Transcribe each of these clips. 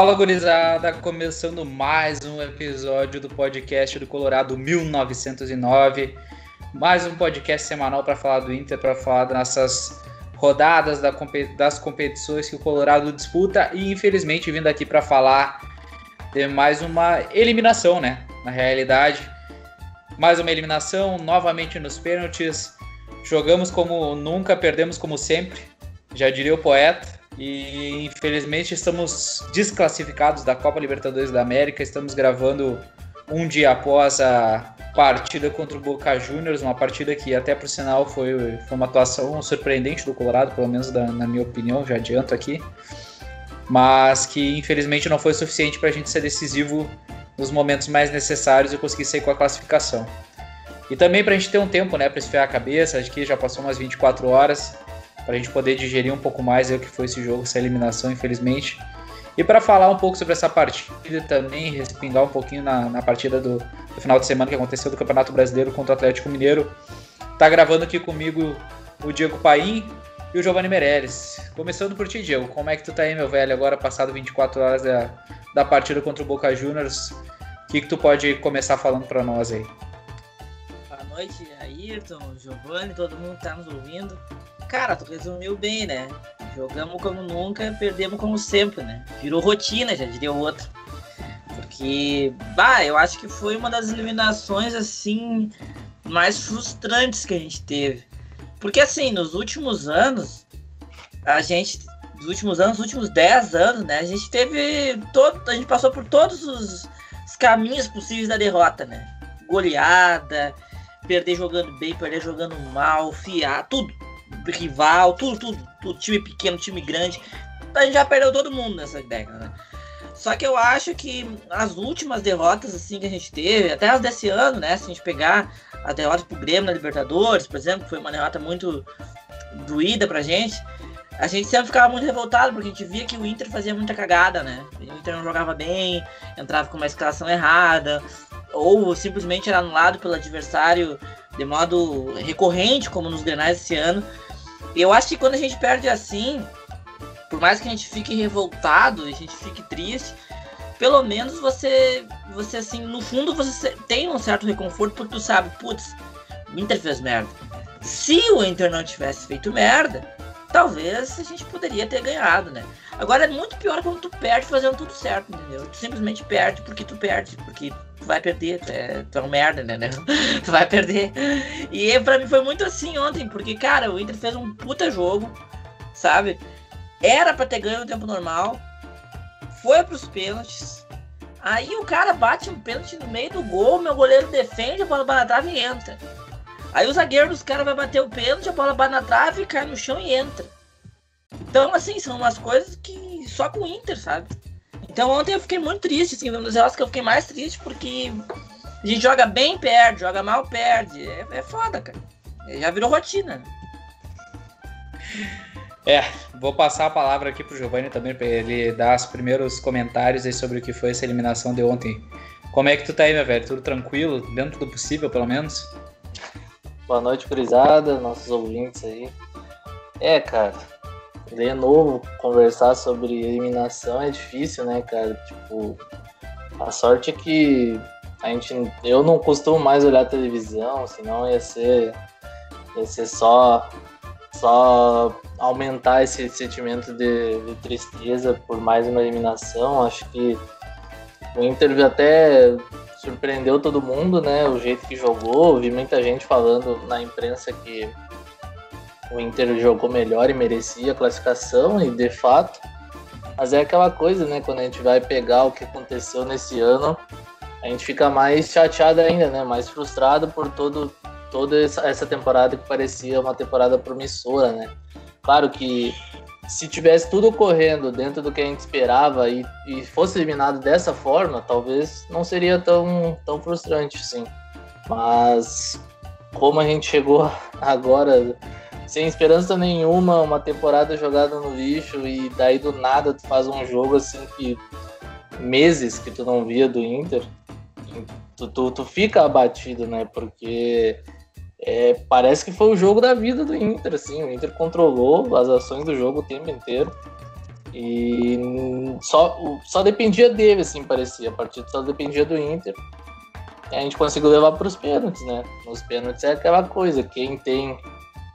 Fala, gurizada! Começando mais um episódio do podcast do Colorado 1909. Mais um podcast semanal para falar do Inter, para falar das nossas rodadas das competições que o Colorado disputa e, infelizmente, vindo aqui para falar de mais uma eliminação, né? Na realidade, mais uma eliminação, novamente nos pênaltis. Jogamos como nunca, perdemos como sempre, já diria o poeta. E infelizmente estamos desclassificados da Copa Libertadores da América. Estamos gravando um dia após a partida contra o Boca Juniors, uma partida que até por sinal foi, foi uma atuação surpreendente do Colorado, pelo menos da, na minha opinião, já adianto aqui. Mas que infelizmente não foi suficiente para a gente ser decisivo nos momentos mais necessários e conseguir sair com a classificação. E também para a gente ter um tempo né, para esfriar a cabeça, acho que já passou umas 24 horas para a gente poder digerir um pouco mais o que foi esse jogo, essa eliminação, infelizmente. E para falar um pouco sobre essa partida também, respingar um pouquinho na, na partida do, do, final de semana que aconteceu do Campeonato Brasileiro contra o Atlético Mineiro, tá gravando aqui comigo o Diego Paim e o Giovanni Meirelles. Começando por ti, Diego, como é que tu tá aí, meu velho, agora passado 24 horas da, da partida contra o Boca Juniors? O que, que tu pode começar falando para nós aí? Boa noite, Ayrton, Giovanni, todo mundo que tá nos ouvindo. Cara, tu resumiu bem, né? Jogamos como nunca, perdemos como sempre, né? Virou rotina, já diria o outro. Porque, bah, eu acho que foi uma das eliminações, assim, mais frustrantes que a gente teve. Porque, assim, nos últimos anos, a gente, nos últimos anos, nos últimos 10 anos, né? A gente teve todo, a gente passou por todos os, os caminhos possíveis da derrota, né? Goleada, perder jogando bem, perder jogando mal, fiar, tudo rival, tudo, tudo, tudo, time pequeno, time grande. A gente já perdeu todo mundo nessa década, né? Só que eu acho que as últimas derrotas assim que a gente teve, até as desse ano, né? Se a gente pegar a derrota pro Grêmio na Libertadores, por exemplo, que foi uma derrota muito doída pra gente, a gente sempre ficava muito revoltado, porque a gente via que o Inter fazia muita cagada, né? O Inter não jogava bem, entrava com uma escalação errada, ou simplesmente era anulado pelo adversário de modo recorrente, como nos Grenais esse ano. Eu acho que quando a gente perde assim, por mais que a gente fique revoltado, a gente fique triste, pelo menos você, você assim, no fundo você tem um certo reconforto porque tu sabe, putz, o Inter fez merda. Se o Inter não tivesse feito merda, talvez a gente poderia ter ganhado, né? Agora é muito pior quando tu perde fazendo tudo certo, entendeu? Tu simplesmente perde porque tu perde, porque tu vai perder, tu é, tu é um merda, né? tu vai perder. E pra mim foi muito assim ontem, porque, cara, o Inter fez um puta jogo, sabe? Era pra ter ganho no tempo normal, foi pros pênaltis. Aí o cara bate um pênalti no meio do gol, meu goleiro defende, a bola na trave e entra. Aí o zagueiro dos caras vai bater o pênalti, a bola bate na trave, cai no chão e entra. Então, assim, são umas coisas que só com o Inter, sabe? Então ontem eu fiquei muito triste, assim, um dos jogos que eu fiquei mais triste porque a gente joga bem, perde, joga mal, perde. É, é foda, cara. Já virou rotina. É, vou passar a palavra aqui pro Giovanni também, para ele dar os primeiros comentários aí sobre o que foi essa eliminação de ontem. Como é que tu tá aí, meu velho? Tudo tranquilo? Dentro do possível, pelo menos? Boa noite, gurizada, nossos ouvintes aí. É, cara, de novo, conversar sobre eliminação é difícil, né, cara? Tipo, a sorte é que a gente, eu não costumo mais olhar televisão, senão ia ser, ia ser só, só aumentar esse sentimento de, de tristeza por mais uma eliminação. Acho que o Inter até surpreendeu todo mundo, né? O jeito que jogou. Vi muita gente falando na imprensa que o Inter jogou melhor e merecia a classificação, e de fato. Mas é aquela coisa, né? Quando a gente vai pegar o que aconteceu nesse ano, a gente fica mais chateado ainda, né? Mais frustrado por todo, toda essa temporada que parecia uma temporada promissora, né? Claro que se tivesse tudo ocorrendo dentro do que a gente esperava e, e fosse eliminado dessa forma, talvez não seria tão, tão frustrante, sim. Mas como a gente chegou agora sem esperança nenhuma, uma temporada jogada no lixo e daí do nada tu faz um jogo assim que meses que tu não via do Inter, tu, tu, tu fica abatido, né? Porque é, parece que foi o jogo da vida do Inter, assim, o Inter controlou as ações do jogo o tempo inteiro. E só, só dependia dele, assim, parecia. A partida só dependia do Inter. E a gente conseguiu levar para os pênaltis, né? Nos pênaltis é aquela coisa, quem tem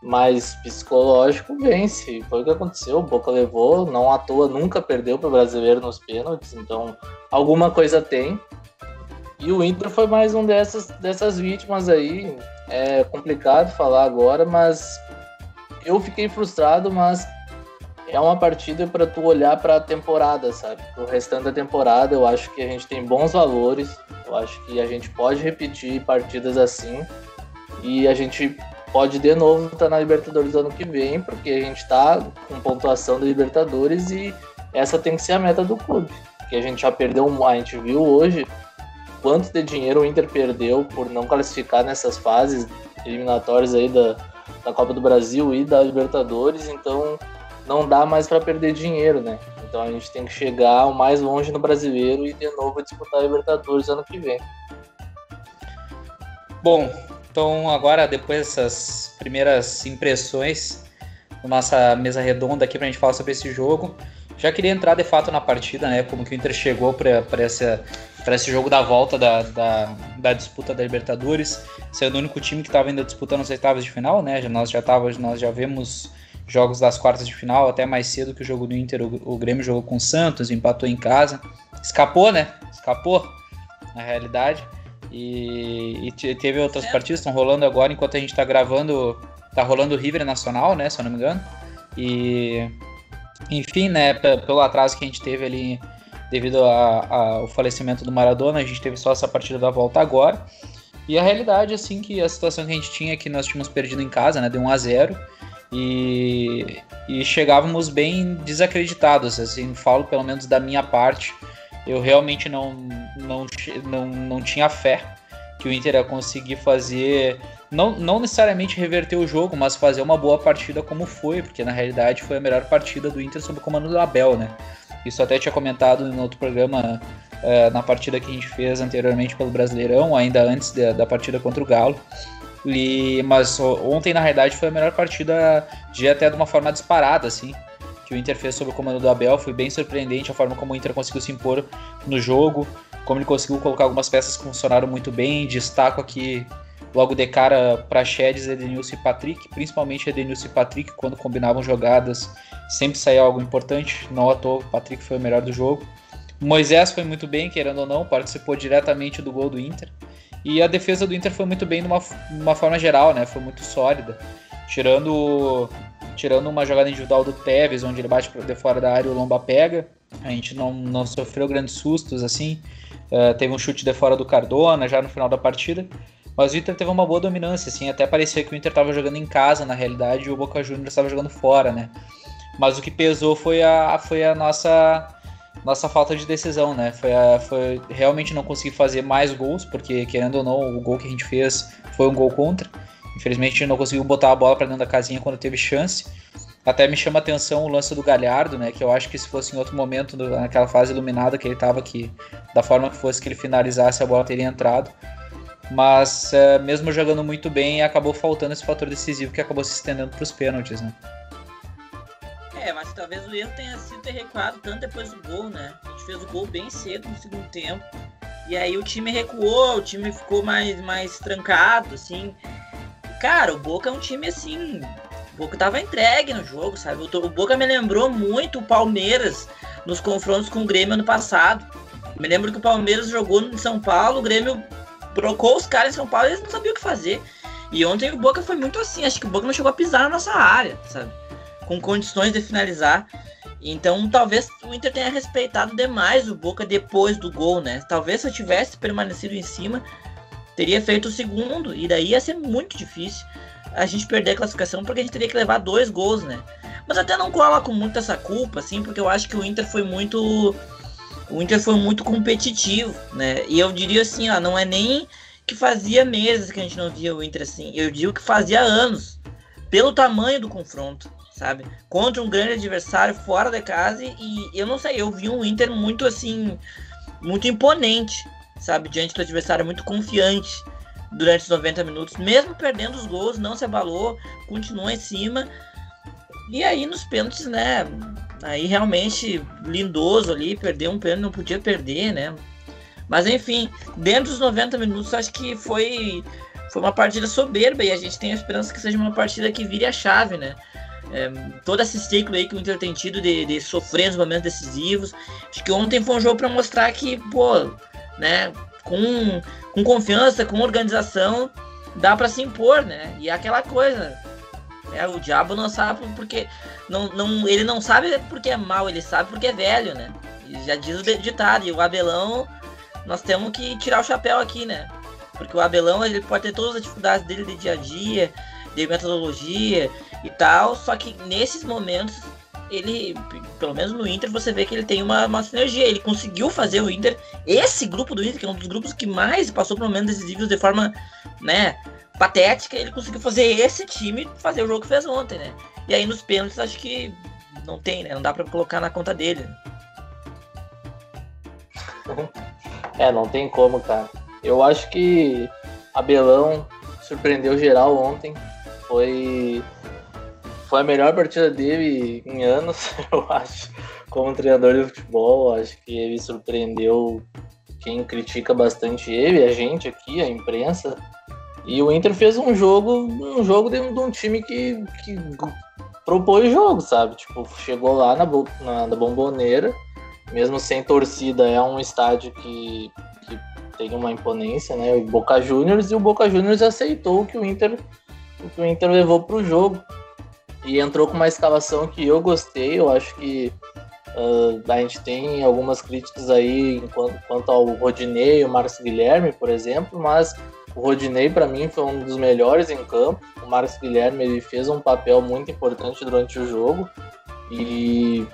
mais psicológico vence. Foi o que aconteceu. O Boca levou, não à toa, nunca perdeu para o brasileiro nos pênaltis. Então, alguma coisa tem. E o Inter foi mais um dessas, dessas vítimas aí. É complicado falar agora, mas eu fiquei frustrado, mas é uma partida para tu olhar para a temporada, sabe? O restante da temporada, eu acho que a gente tem bons valores. Eu acho que a gente pode repetir partidas assim e a gente pode de novo estar na Libertadores ano que vem, porque a gente está com pontuação da Libertadores e essa tem que ser a meta do clube. Que a gente já perdeu, a gente viu hoje quanto de dinheiro o Inter perdeu por não classificar nessas fases eliminatórias aí da, da Copa do Brasil e da Libertadores, então não dá mais para perder dinheiro, né? Então a gente tem que chegar o mais longe no brasileiro e de novo disputar a Libertadores ano que vem. Bom, então agora depois dessas primeiras impressões, nossa mesa redonda aqui para a gente falar sobre esse jogo, já queria entrar de fato na partida, né? Como que o Inter chegou para esse jogo da volta da, da, da, disputa da Libertadores, sendo o único time que estava ainda disputando as oitavas de final, né? Nós já tava, nós já vemos jogos das quartas de final, até mais cedo que o jogo do Inter, o, o Grêmio jogou com o Santos, empatou em casa. Escapou, né? Escapou, na realidade. E, e teve outras partidas, estão rolando agora enquanto a gente está gravando. Tá rolando o River Nacional, né? Se eu não me engano. E. Enfim, né? Pelo atraso que a gente teve ali devido ao falecimento do Maradona, a gente teve só essa partida da volta agora. E a realidade, assim, que a situação que a gente tinha é que nós tínhamos perdido em casa, né? Deu 1 a 0 e, e chegávamos bem desacreditados, assim, falo pelo menos da minha parte. Eu realmente não, não, não, não tinha fé que o Inter ia conseguir fazer, não, não necessariamente reverter o jogo, mas fazer uma boa partida como foi, porque na realidade foi a melhor partida do Inter sob o comando do Abel, né? Isso até tinha comentado no outro programa, uh, na partida que a gente fez anteriormente pelo Brasileirão, ainda antes de, da partida contra o Galo. E, mas ontem, na realidade, foi a melhor partida de até de uma forma disparada, assim. Que o Inter fez sob o comando do Abel. Foi bem surpreendente a forma como o Inter conseguiu se impor no jogo. Como ele conseguiu colocar algumas peças que funcionaram muito bem. Destaco aqui logo de cara para Chedes, Edenilson e Patrick, principalmente Edenilson e Patrick, quando combinavam jogadas, sempre saía algo importante. Não à toa, o Patrick foi o melhor do jogo. Moisés foi muito bem, querendo ou não, participou diretamente do gol do Inter. E a defesa do Inter foi muito bem numa, numa forma geral, né? Foi muito sólida. Tirando, tirando uma jogada individual do Tevez, onde ele bate de fora da área e o Lomba pega. A gente não, não sofreu grandes sustos, assim. Uh, teve um chute de fora do Cardona já no final da partida. Mas o Inter teve uma boa dominância, assim. Até parecia que o Inter estava jogando em casa, na realidade, e o Boca Juniors estava jogando fora, né? Mas o que pesou foi a, foi a nossa nossa falta de decisão, né? Foi, a, foi realmente não conseguir fazer mais gols, porque querendo ou não, o gol que a gente fez foi um gol contra. Infelizmente não conseguiu botar a bola para dentro da casinha quando teve chance. Até me chama atenção o lance do Galhardo, né? Que eu acho que se fosse em outro momento, naquela fase iluminada que ele estava, que da forma que fosse que ele finalizasse, a bola teria entrado. Mas é, mesmo jogando muito bem, acabou faltando esse fator decisivo que acabou se estendendo para os pênaltis, né? É, mas talvez o erro tenha sido ter recuado tanto depois do gol, né? A gente fez o gol bem cedo no segundo tempo. E aí o time recuou, o time ficou mais, mais trancado, assim. Cara, o Boca é um time assim. O Boca tava entregue no jogo, sabe? O Boca me lembrou muito o Palmeiras nos confrontos com o Grêmio ano passado. Me lembro que o Palmeiras jogou em São Paulo, o Grêmio brocou os caras em São Paulo e eles não sabiam o que fazer. E ontem o Boca foi muito assim, acho que o Boca não chegou a pisar na nossa área, sabe? com condições de finalizar. Então, talvez o Inter tenha respeitado demais o Boca depois do gol, né? Talvez se eu tivesse permanecido em cima, teria feito o segundo, e daí ia ser muito difícil a gente perder a classificação, porque a gente teria que levar dois gols, né? Mas até não coloco muito essa culpa, assim, porque eu acho que o Inter foi muito. O Inter foi muito competitivo, né? E eu diria assim, ó, não é nem que fazia meses que a gente não via o Inter assim, eu digo que fazia anos, pelo tamanho do confronto sabe? Contra um grande adversário fora da casa e eu não sei, eu vi um Inter muito assim, muito imponente, sabe? Diante do adversário, muito confiante durante os 90 minutos, mesmo perdendo os gols, não se abalou, continuou em cima. E aí nos pênaltis, né? Aí realmente lindoso ali, perdeu um pênalti, não podia perder, né? Mas enfim, dentro dos 90 minutos, acho que foi, foi uma partida soberba e a gente tem a esperança que seja uma partida que vire a chave, né? É, todo esse ciclo aí que o Inter tem tido de, de sofrer nos momentos decisivos. Acho que ontem foi um jogo para mostrar que, pô, né, com, com confiança, com organização, dá para se impor, né? E é aquela coisa. É, o diabo não sabe porque. Não, não, ele não sabe porque é mal, ele sabe porque é velho, né? E já diz o ditado. E o Abelão, nós temos que tirar o chapéu aqui, né? Porque o Abelão ele pode ter todas as dificuldades dele de dia a dia, de metodologia e tal, só que nesses momentos ele, pelo menos no Inter, você vê que ele tem uma, uma sinergia. Ele conseguiu fazer o Inter, esse grupo do Inter, que é um dos grupos que mais passou por momentos decisivos de forma, né, patética, ele conseguiu fazer esse time fazer o jogo que fez ontem, né? E aí nos pênaltis acho que não tem, né? Não dá para colocar na conta dele. É, não tem como, cara. Eu acho que Abelão surpreendeu geral ontem. Foi foi a melhor partida dele em anos, eu acho, como treinador de futebol. Acho que ele surpreendeu quem critica bastante ele, a gente aqui, a imprensa. E o Inter fez um jogo, um jogo de, de um time que, que propôs jogo, sabe? Tipo, chegou lá na, na, na bomboneira, mesmo sem torcida, é um estádio que, que tem uma imponência, né? O Boca Juniors, e o Boca Juniors aceitou que o Inter, o que o Inter levou para o jogo e entrou com uma escalação que eu gostei. Eu acho que uh, a gente tem algumas críticas aí quanto, quanto ao Rodinei e o Marcos Guilherme, por exemplo, mas o Rodinei para mim foi um dos melhores em campo. O Marcos Guilherme ele fez um papel muito importante durante o jogo e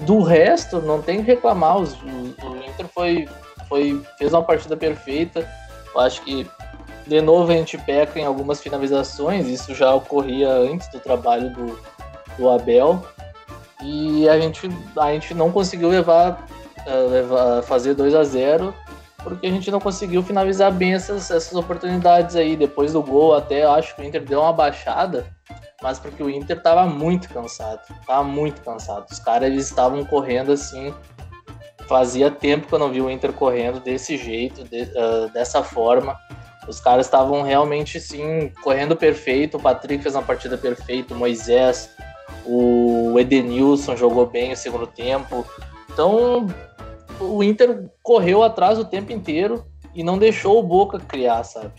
do resto não tem que reclamar. O, o Inter foi, foi fez uma partida perfeita. Eu acho que de novo, a gente peca em algumas finalizações, isso já ocorria antes do trabalho do, do Abel. E a gente, a gente não conseguiu levar, uh, levar fazer 2 a 0 porque a gente não conseguiu finalizar bem essas, essas oportunidades aí. Depois do gol, até acho que o Inter deu uma baixada, mas porque o Inter estava muito cansado. Tava muito cansado. Os caras estavam correndo assim. Fazia tempo que eu não vi o Inter correndo desse jeito, de, uh, dessa forma. Os caras estavam realmente, sim, correndo perfeito. O Patrick fez uma partida perfeita, o Moisés, o Edenilson jogou bem o segundo tempo. Então, o Inter correu atrás o tempo inteiro e não deixou o Boca criar, sabe?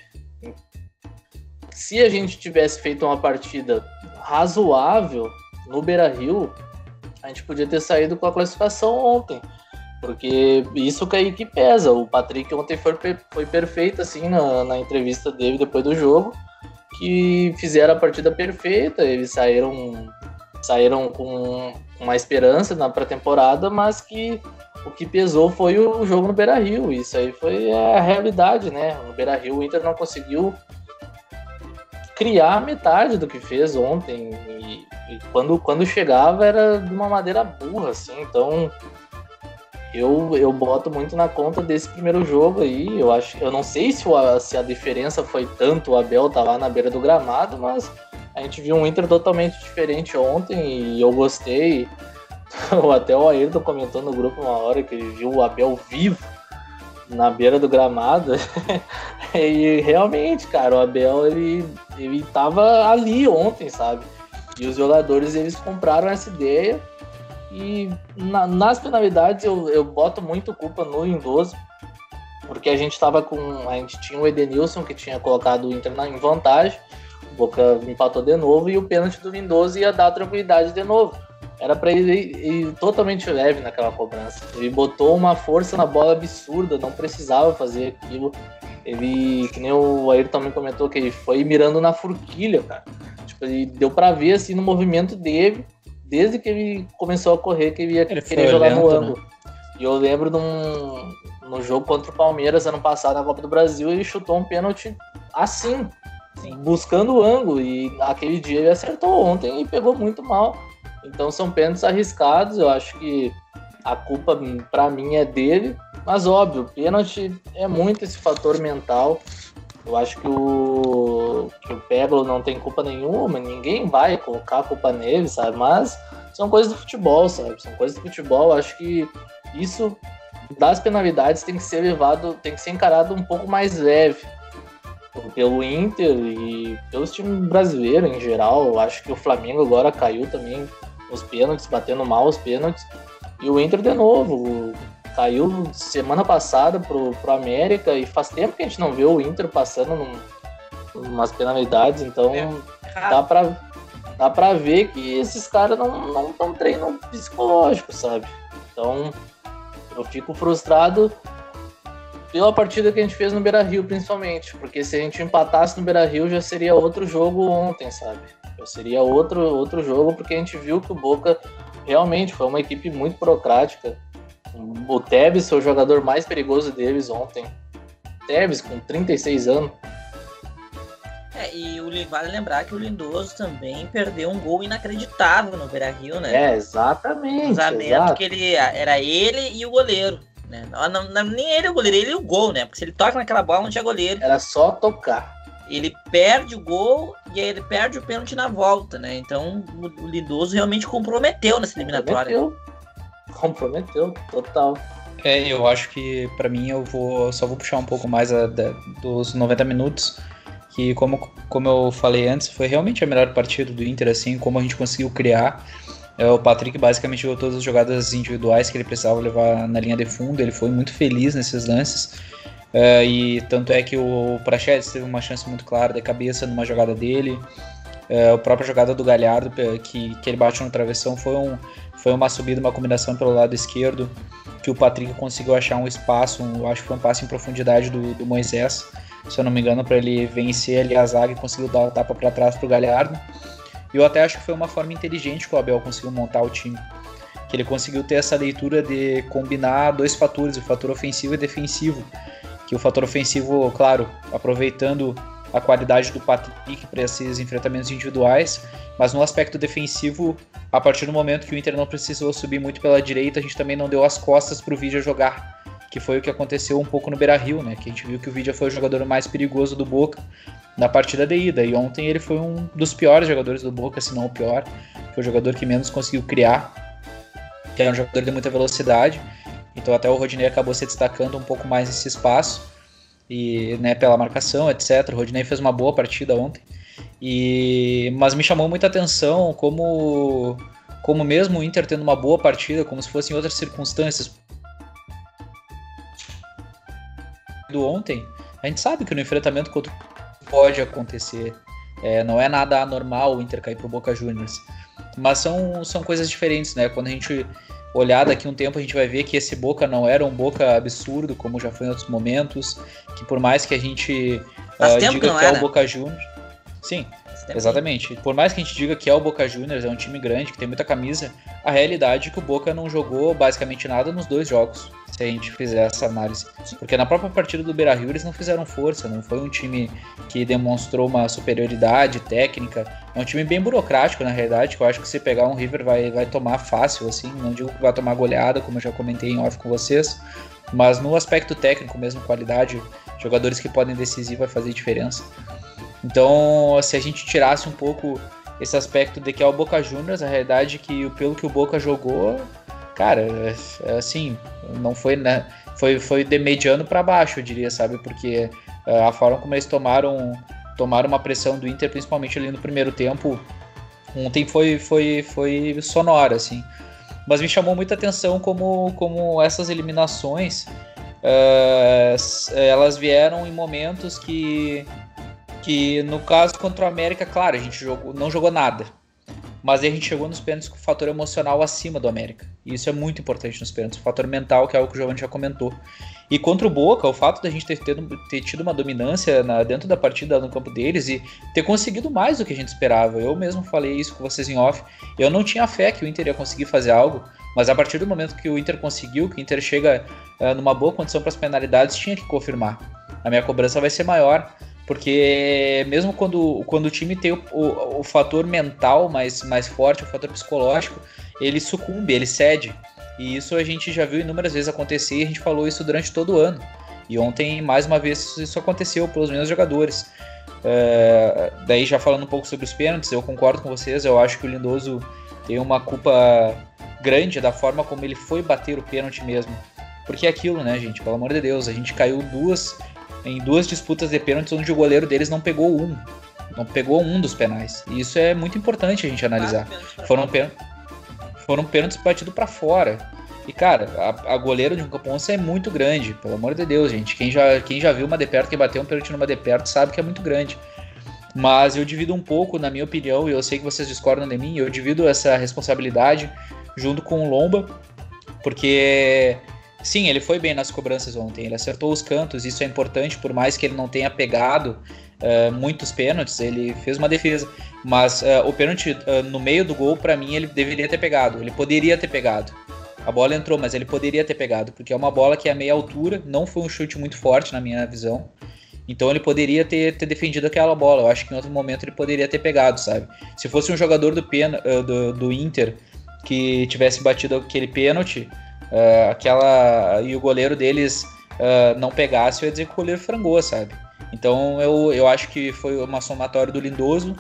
Se a gente tivesse feito uma partida razoável no Beira-Rio, a gente podia ter saído com a classificação ontem. Porque isso que aí que pesa. O Patrick ontem foi, foi perfeito, assim, na, na entrevista dele depois do jogo, que fizeram a partida perfeita, eles saíram, saíram com uma esperança na pré-temporada, mas que o que pesou foi o jogo no Beira Rio. Isso aí foi a realidade, né? No Beira Rio o Inter não conseguiu criar metade do que fez ontem. E, e, quando, quando chegava era de uma maneira burra, assim. Então eu, eu boto muito na conta desse primeiro jogo aí. Eu acho, eu não sei se, o, se a diferença foi tanto o Abel tá lá na beira do gramado, mas a gente viu um Inter totalmente diferente ontem e eu gostei. Até o Ayrton comentou no grupo uma hora que ele viu o Abel vivo na beira do gramado. e realmente, cara, o Abel ele, ele tava ali ontem, sabe? E os jogadores eles compraram essa ideia e na, nas penalidades eu, eu boto muito culpa no Lindoso, porque a gente estava com. A gente tinha o Edenilson que tinha colocado o Inter em vantagem, o Boca empatou de novo e o pênalti do Lindoso ia dar tranquilidade de novo. Era para ele ir, ir, totalmente leve naquela cobrança. Ele botou uma força na bola absurda, não precisava fazer aquilo. Ele, que nem o Ayrton também comentou, que ele foi mirando na forquilha, cara. Tipo, ele deu para ver assim no movimento dele desde que ele começou a correr, que ele ia ele querer jogar lento, no né? ângulo. Né? E eu lembro num, no jogo contra o Palmeiras ano passado na Copa do Brasil, ele chutou um pênalti assim, Sim. buscando o ângulo. E aquele dia ele acertou ontem e pegou muito mal. Então são pênaltis arriscados. Eu acho que a culpa para mim é dele. Mas óbvio, pênalti é muito esse fator mental. Eu acho que o, que o Pebble não tem culpa nenhuma, ninguém vai colocar culpa nele, sabe? Mas são coisas do futebol, sabe? São coisas do futebol. Acho que isso das penalidades tem que ser levado, tem que ser encarado um pouco mais leve pelo Inter e pelos times brasileiros em geral. Eu acho que o Flamengo agora caiu também os pênaltis, batendo mal os pênaltis. E o Inter de novo caiu semana passada pro, pro América e faz tempo que a gente não vê o Inter passando num, umas penalidades, então é. dá pra, dá pra ver que esses caras não estão treinando psicológico, sabe? Então eu fico frustrado pela partida que a gente fez no Beira Rio, principalmente, porque se a gente empatasse no Beira Rio já seria outro jogo ontem, sabe? Já seria outro, outro jogo, porque a gente viu que o Boca realmente foi uma equipe muito burocrática. O Tevez foi o jogador mais perigoso deles ontem. Tevez, com 36 anos. É, e o, vale lembrar que o Lindoso também perdeu um gol inacreditável no Beira Rio, né? É, exatamente. Cruzamento que ele era ele e o goleiro. Né? Não, não, nem ele o goleiro, ele e o gol, né? Porque se ele toca naquela bola, não tinha goleiro. Era só tocar. Ele perde o gol e aí ele perde o pênalti na volta, né? Então o Lindoso realmente comprometeu nessa eliminatória. Comprometeu, comprometeu total. É, eu acho que para mim eu vou só vou puxar um pouco mais a, da, dos 90 minutos, que como, como eu falei antes, foi realmente a melhor partida do Inter, assim, como a gente conseguiu criar. É, o Patrick basicamente jogou todas as jogadas individuais que ele precisava levar na linha de fundo. Ele foi muito feliz nesses lances. É, e tanto é que o Prachedes teve uma chance muito clara de cabeça numa jogada dele. É, a própria jogada do Galhardo, que, que ele bate no travessão, foi, um, foi uma subida, uma combinação pelo lado esquerdo, que o Patrick conseguiu achar um espaço, um, acho que foi um passo em profundidade do, do Moisés, se eu não me engano, para ele vencer ali a zaga e conseguiu dar a tapa para trás para o Galhardo. E eu até acho que foi uma forma inteligente que o Abel conseguiu montar o time. Que ele conseguiu ter essa leitura de combinar dois fatores, o fator ofensivo e defensivo. Que o fator ofensivo, claro, aproveitando a qualidade do Patrick para esses enfrentamentos individuais, mas no aspecto defensivo, a partir do momento que o Inter não precisou subir muito pela direita, a gente também não deu as costas para o Vidia jogar, que foi o que aconteceu um pouco no Beira-Rio, né? Que a gente viu que o Vidia foi o jogador mais perigoso do Boca, na partida de ida. E ontem ele foi um dos piores jogadores do Boca, se não o pior. Foi o jogador que menos conseguiu criar, que era um jogador de muita velocidade. Então até o Rodinei acabou se destacando um pouco mais nesse espaço e né, pela marcação, etc. O Rodinei fez uma boa partida ontem. E mas me chamou muita atenção como como mesmo o Inter tendo uma boa partida, como se fosse em outras circunstâncias do ontem, a gente sabe que no enfrentamento contra pode acontecer. É, não é nada anormal o Inter cair pro Boca Juniors. Mas são, são coisas diferentes, né? Quando a gente olhar daqui um tempo, a gente vai ver que esse Boca não era um Boca absurdo, como já foi em outros momentos. Que por mais que a gente uh, diga que, que é o Boca Juniors. Sim, Exatamente. Por mais que a gente diga que é o Boca Juniors, é um time grande, que tem muita camisa, a realidade é que o Boca não jogou basicamente nada nos dois jogos, se a gente fizer essa análise. Porque na própria partida do Beira Rio eles não fizeram força, não foi um time que demonstrou uma superioridade técnica. É um time bem burocrático, na realidade, que eu acho que se pegar um River vai, vai tomar fácil, assim. Não digo que vai tomar goleada, como eu já comentei em off com vocês. Mas no aspecto técnico mesmo, qualidade, jogadores que podem decidir vai fazer diferença. Então, se a gente tirasse um pouco esse aspecto de que é o Boca Juniors, a realidade é que pelo que o Boca jogou, cara, é, assim, não foi, né, foi, foi de mediano para baixo, eu diria, sabe? Porque é, a forma como eles tomaram, tomaram uma pressão do Inter, principalmente ali no primeiro tempo, ontem foi, foi, foi sonora, assim. Mas me chamou muita atenção como, como essas eliminações, uh, elas vieram em momentos que que no caso contra o América, claro, a gente jogou, não jogou nada. Mas a gente chegou nos pênaltis com o fator emocional acima do América. E isso é muito importante nos pênaltis, o fator mental, que é algo que o Giovanni já comentou. E contra o Boca, o fato da gente ter, ter, tido uma dominância na, dentro da partida no campo deles e ter conseguido mais do que a gente esperava. Eu mesmo falei isso com vocês em off. Eu não tinha fé que o Inter ia conseguir fazer algo, mas a partir do momento que o Inter conseguiu, que o Inter chega uh, numa boa condição para as penalidades, tinha que confirmar. A minha cobrança vai ser maior. Porque mesmo quando, quando o time tem o, o, o, fator mental mais, mais forte, o fator psicológico, ele sucumbe, ele cede. E isso a gente já viu inúmeras vezes acontecer e a gente falou isso durante todo o ano. E ontem, mais uma vez, isso aconteceu pelos meus jogadores. É, daí já falando um pouco sobre os pênaltis, eu concordo com vocês, eu acho que o Lindoso tem uma culpa grande da forma como ele foi bater o pênalti mesmo. Porque é aquilo, né, gente? Pelo amor de Deus, a gente caiu duas em duas disputas de pênaltis onde o goleiro deles não pegou um. Não pegou um dos penais. E isso é muito importante a gente analisar. Foram, pênaltis, foram pênaltis batidos para fora. E, cara, a, a goleira de um campo é muito grande, pelo amor de Deus, gente. Quem já, quem já viu uma de perto, quem bateu um pênalti numa de perto, sabe que é muito grande. Mas eu divido um pouco, na minha opinião, e eu sei que vocês discordam de mim, eu divido essa responsabilidade junto com o Lomba, porque sim, ele foi bem nas cobranças ontem, ele acertou os cantos, isso é importante, por mais que ele não tenha pegado uh, muitos pênaltis, ele fez uma defesa, mas uh, o pênalti uh, no meio do gol, para mim, ele deveria ter pegado, ele poderia ter pegado. A bola entrou, mas ele poderia ter pegado, porque é uma bola que é a meia altura, não foi um chute muito forte na minha visão. Então ele poderia ter, ter defendido aquela bola. Eu acho que em outro momento ele poderia ter pegado, sabe? Se fosse um jogador do, pen, do, do Inter que tivesse batido aquele pênalti, uh, aquela e o goleiro deles uh, não pegasse, eu ia dizer que o goleiro frangou, sabe? Então eu, eu acho que foi uma somatória do Lindoso,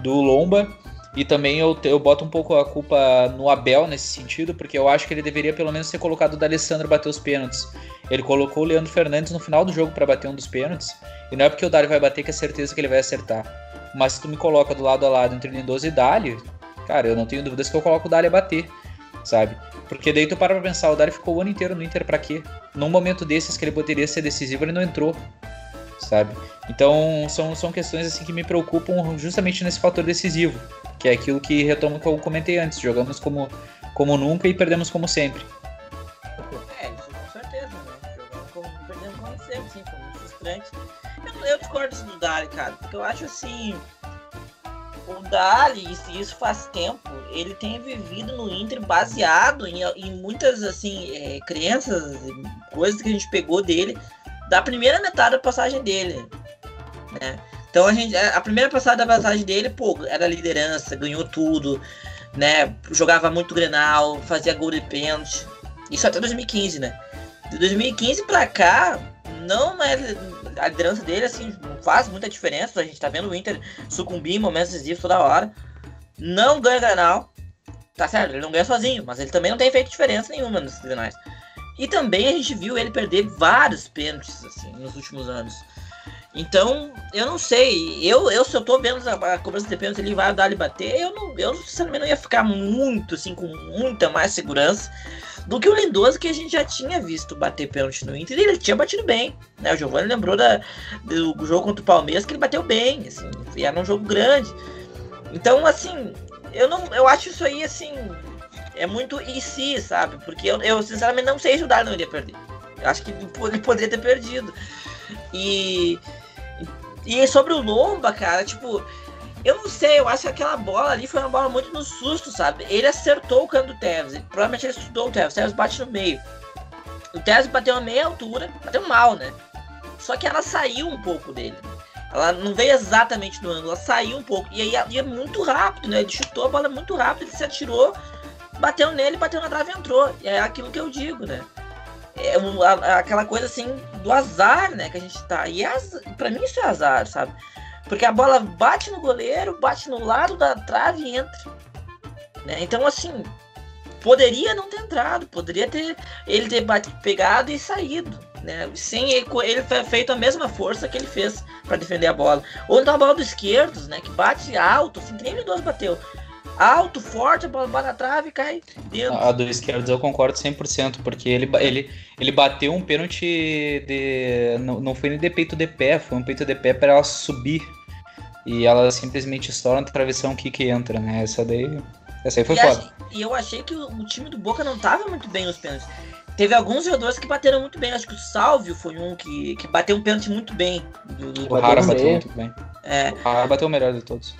do Lomba, e também eu, eu boto um pouco a culpa no Abel nesse sentido, porque eu acho que ele deveria pelo menos ter colocado o D'Alessandro bater os pênaltis. Ele colocou o Leandro Fernandes no final do jogo para bater um dos pênaltis, e não é porque o Dali vai bater que é certeza que ele vai acertar. Mas se tu me coloca do lado a lado entre Lindoso e Dali, cara, eu não tenho dúvidas que eu coloco o Dali a bater, sabe? Porque daí tu para pra pensar, o Dali ficou o ano inteiro no Inter pra quê? Num momento desses que ele poderia ser decisivo, ele não entrou, sabe? Então são, são questões assim que me preocupam justamente nesse fator decisivo, que é aquilo que retomo que eu comentei antes, jogamos como, como nunca e perdemos como sempre. É, com certeza, né? Jogamos como, sempre, sim, foi muito frustrante. Eu, eu discordo do Dali, cara, porque eu acho assim o Dali, e isso faz tempo, ele tem vivido no Inter baseado em, em muitas assim é, crenças, coisas que a gente pegou dele da primeira metade da passagem dele, né? Então a gente, a primeira passada da passagem dele, pô, era liderança, ganhou tudo, né? Jogava muito Grenal, fazia gol de pênalti. Isso até 2015, né? De 2015 para cá, não é a liderança dele, assim, faz muita diferença. A gente tá vendo o Inter sucumbir em momentos decisivos toda hora. Não ganha Granal. Tá certo, ele não ganha sozinho, mas ele também não tem feito diferença nenhuma nos Grenais. E também a gente viu ele perder vários pênaltis, assim, nos últimos anos. Então, eu não sei. Eu, eu se eu tô vendo a, a cobrança de pênalti, ele vai dar ele bater, eu não, eu sinceramente não ia ficar muito, assim, com muita mais segurança do que o Lindoso que a gente já tinha visto bater pênalti no Inter e ele tinha batido bem. Né? O Giovanni lembrou da, do jogo contra o Palmeiras que ele bateu bem, assim, era um jogo grande. Então, assim, eu não eu acho isso aí assim. É muito e se, sabe? Porque eu, eu sinceramente não sei se o Dar não iria perder. Eu acho que ele poderia ter perdido. E. E sobre o Lomba, cara, tipo, eu não sei, eu acho que aquela bola ali foi uma bola muito no susto, sabe? Ele acertou o canto do Tevez. Provavelmente ele estudou o Tevez. O Tevez bate no meio. O Tevez bateu a meia altura, bateu mal, né? Só que ela saiu um pouco dele. Ela não veio exatamente no ângulo, ela saiu um pouco. E aí ia muito rápido, né? Ele chutou a bola muito rápido, ele se atirou, bateu nele, bateu na trave e entrou. E é aquilo que eu digo, né? É aquela coisa assim do azar, né? Que a gente tá. E é, pra mim isso é azar, sabe? Porque a bola bate no goleiro, bate no lado da trave e entra. Né? Então, assim, poderia não ter entrado, poderia ter ele ter pegado e saído. Né? Sem ele, ele feito a mesma força que ele fez para defender a bola. Ou então a bola do esquerdo, né? Que bate alto, assim, que nem o Lindoso bateu. Alto, forte, a bola bate na trave e cai dentro. A do esquerdo eu concordo 100%, porque ele, ele, ele bateu um pênalti de. Não, não foi nem de peito de pé, foi um peito de pé para ela subir e ela simplesmente estoura na travessão que que entra, né? Essa daí, essa aí foi e foda. Achei, e eu achei que o, o, time do Boca não tava muito bem nos pênaltis. Teve alguns jogadores que bateram muito bem. Acho que o Salvio foi um que, que bateu um pênalti muito bem. Do, do o Rara bateu muito bem. É. O Rara bateu o melhor de todos.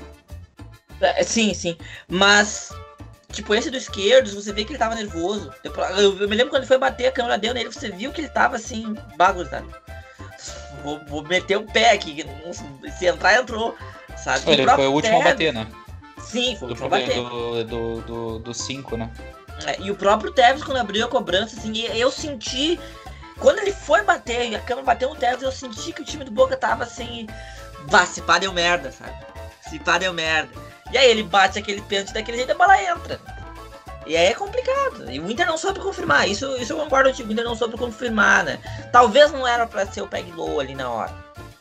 É, sim, sim. Mas Tipo, esse do esquerdo, você vê que ele tava nervoso. Eu, eu, eu, me lembro quando ele foi bater, a câmera deu nele, você viu que ele tava assim, bagunçado vou, vou meter o pé aqui. Se entrar, entrou. Sabe? Ele foi o último a bater, né? Sim, foi o último a bater. Do 5, do, do, do cinco, né? É, e o próprio Tevez, quando abriu a cobrança, assim, eu senti. Quando ele foi bater, e a câmera bateu no Tevez, eu senti que o time do Boca tava assim. Bah, se pá deu merda, sabe? Se pá deu merda. E aí ele bate aquele pênalti daquele jeito e a bola entra. E aí é complicado. E o Inter não soube confirmar. Isso, isso eu concordo contigo. O Inter não soube confirmar, né? Talvez não era para ser o Peg Low ali na hora.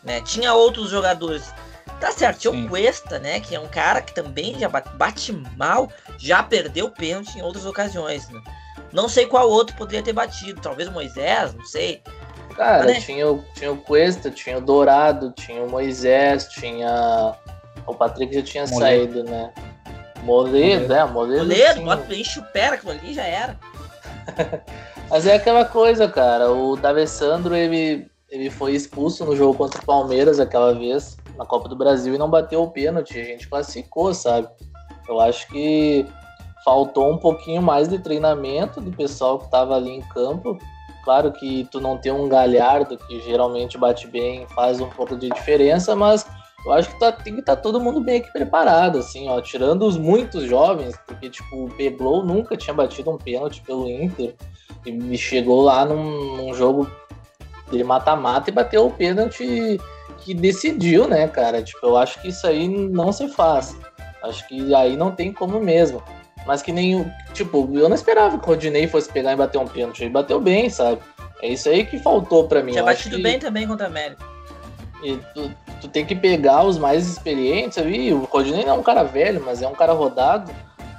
Né? Tinha outros jogadores. Tá certo, tinha o Cuesta, né? Que é um cara que também já bate, bate mal, já perdeu pênalti em outras ocasiões. Né? Não sei qual outro poderia ter batido. Talvez o Moisés, não sei. Cara, Mas, né? tinha, o, tinha o Cuesta, tinha o Dourado, tinha o Moisés, tinha. O Patrick já tinha saído, né? Moledo, é, Moledo. Moledo, bota, enche o pé, aquilo ali já era. Mas é aquela coisa, cara. O D'Alessandro, ele, ele foi expulso no jogo contra o Palmeiras aquela vez, na Copa do Brasil, e não bateu o pênalti. A gente classificou, sabe? Eu acho que faltou um pouquinho mais de treinamento do pessoal que estava ali em campo. Claro que tu não tem um galhardo que geralmente bate bem, faz um pouco de diferença, mas eu acho que tá, tem que estar tá todo mundo bem aqui preparado, assim, ó. Tirando os muitos jovens, porque, tipo, o Peglow nunca tinha batido um pênalti pelo Inter. E me chegou lá num, num jogo de mata-mata e bateu o pênalti que decidiu, né, cara? Tipo, eu acho que isso aí não se faz. Acho que aí não tem como mesmo. Mas que nem, tipo, eu não esperava que o Rodinei fosse pegar e bater um pênalti. Ele bateu bem, sabe? É isso aí que faltou para mim. Tinha batido que... bem também contra a América. E tu, tu tem que pegar os mais experientes ali. O Rodinei não é um cara velho, mas é um cara rodado.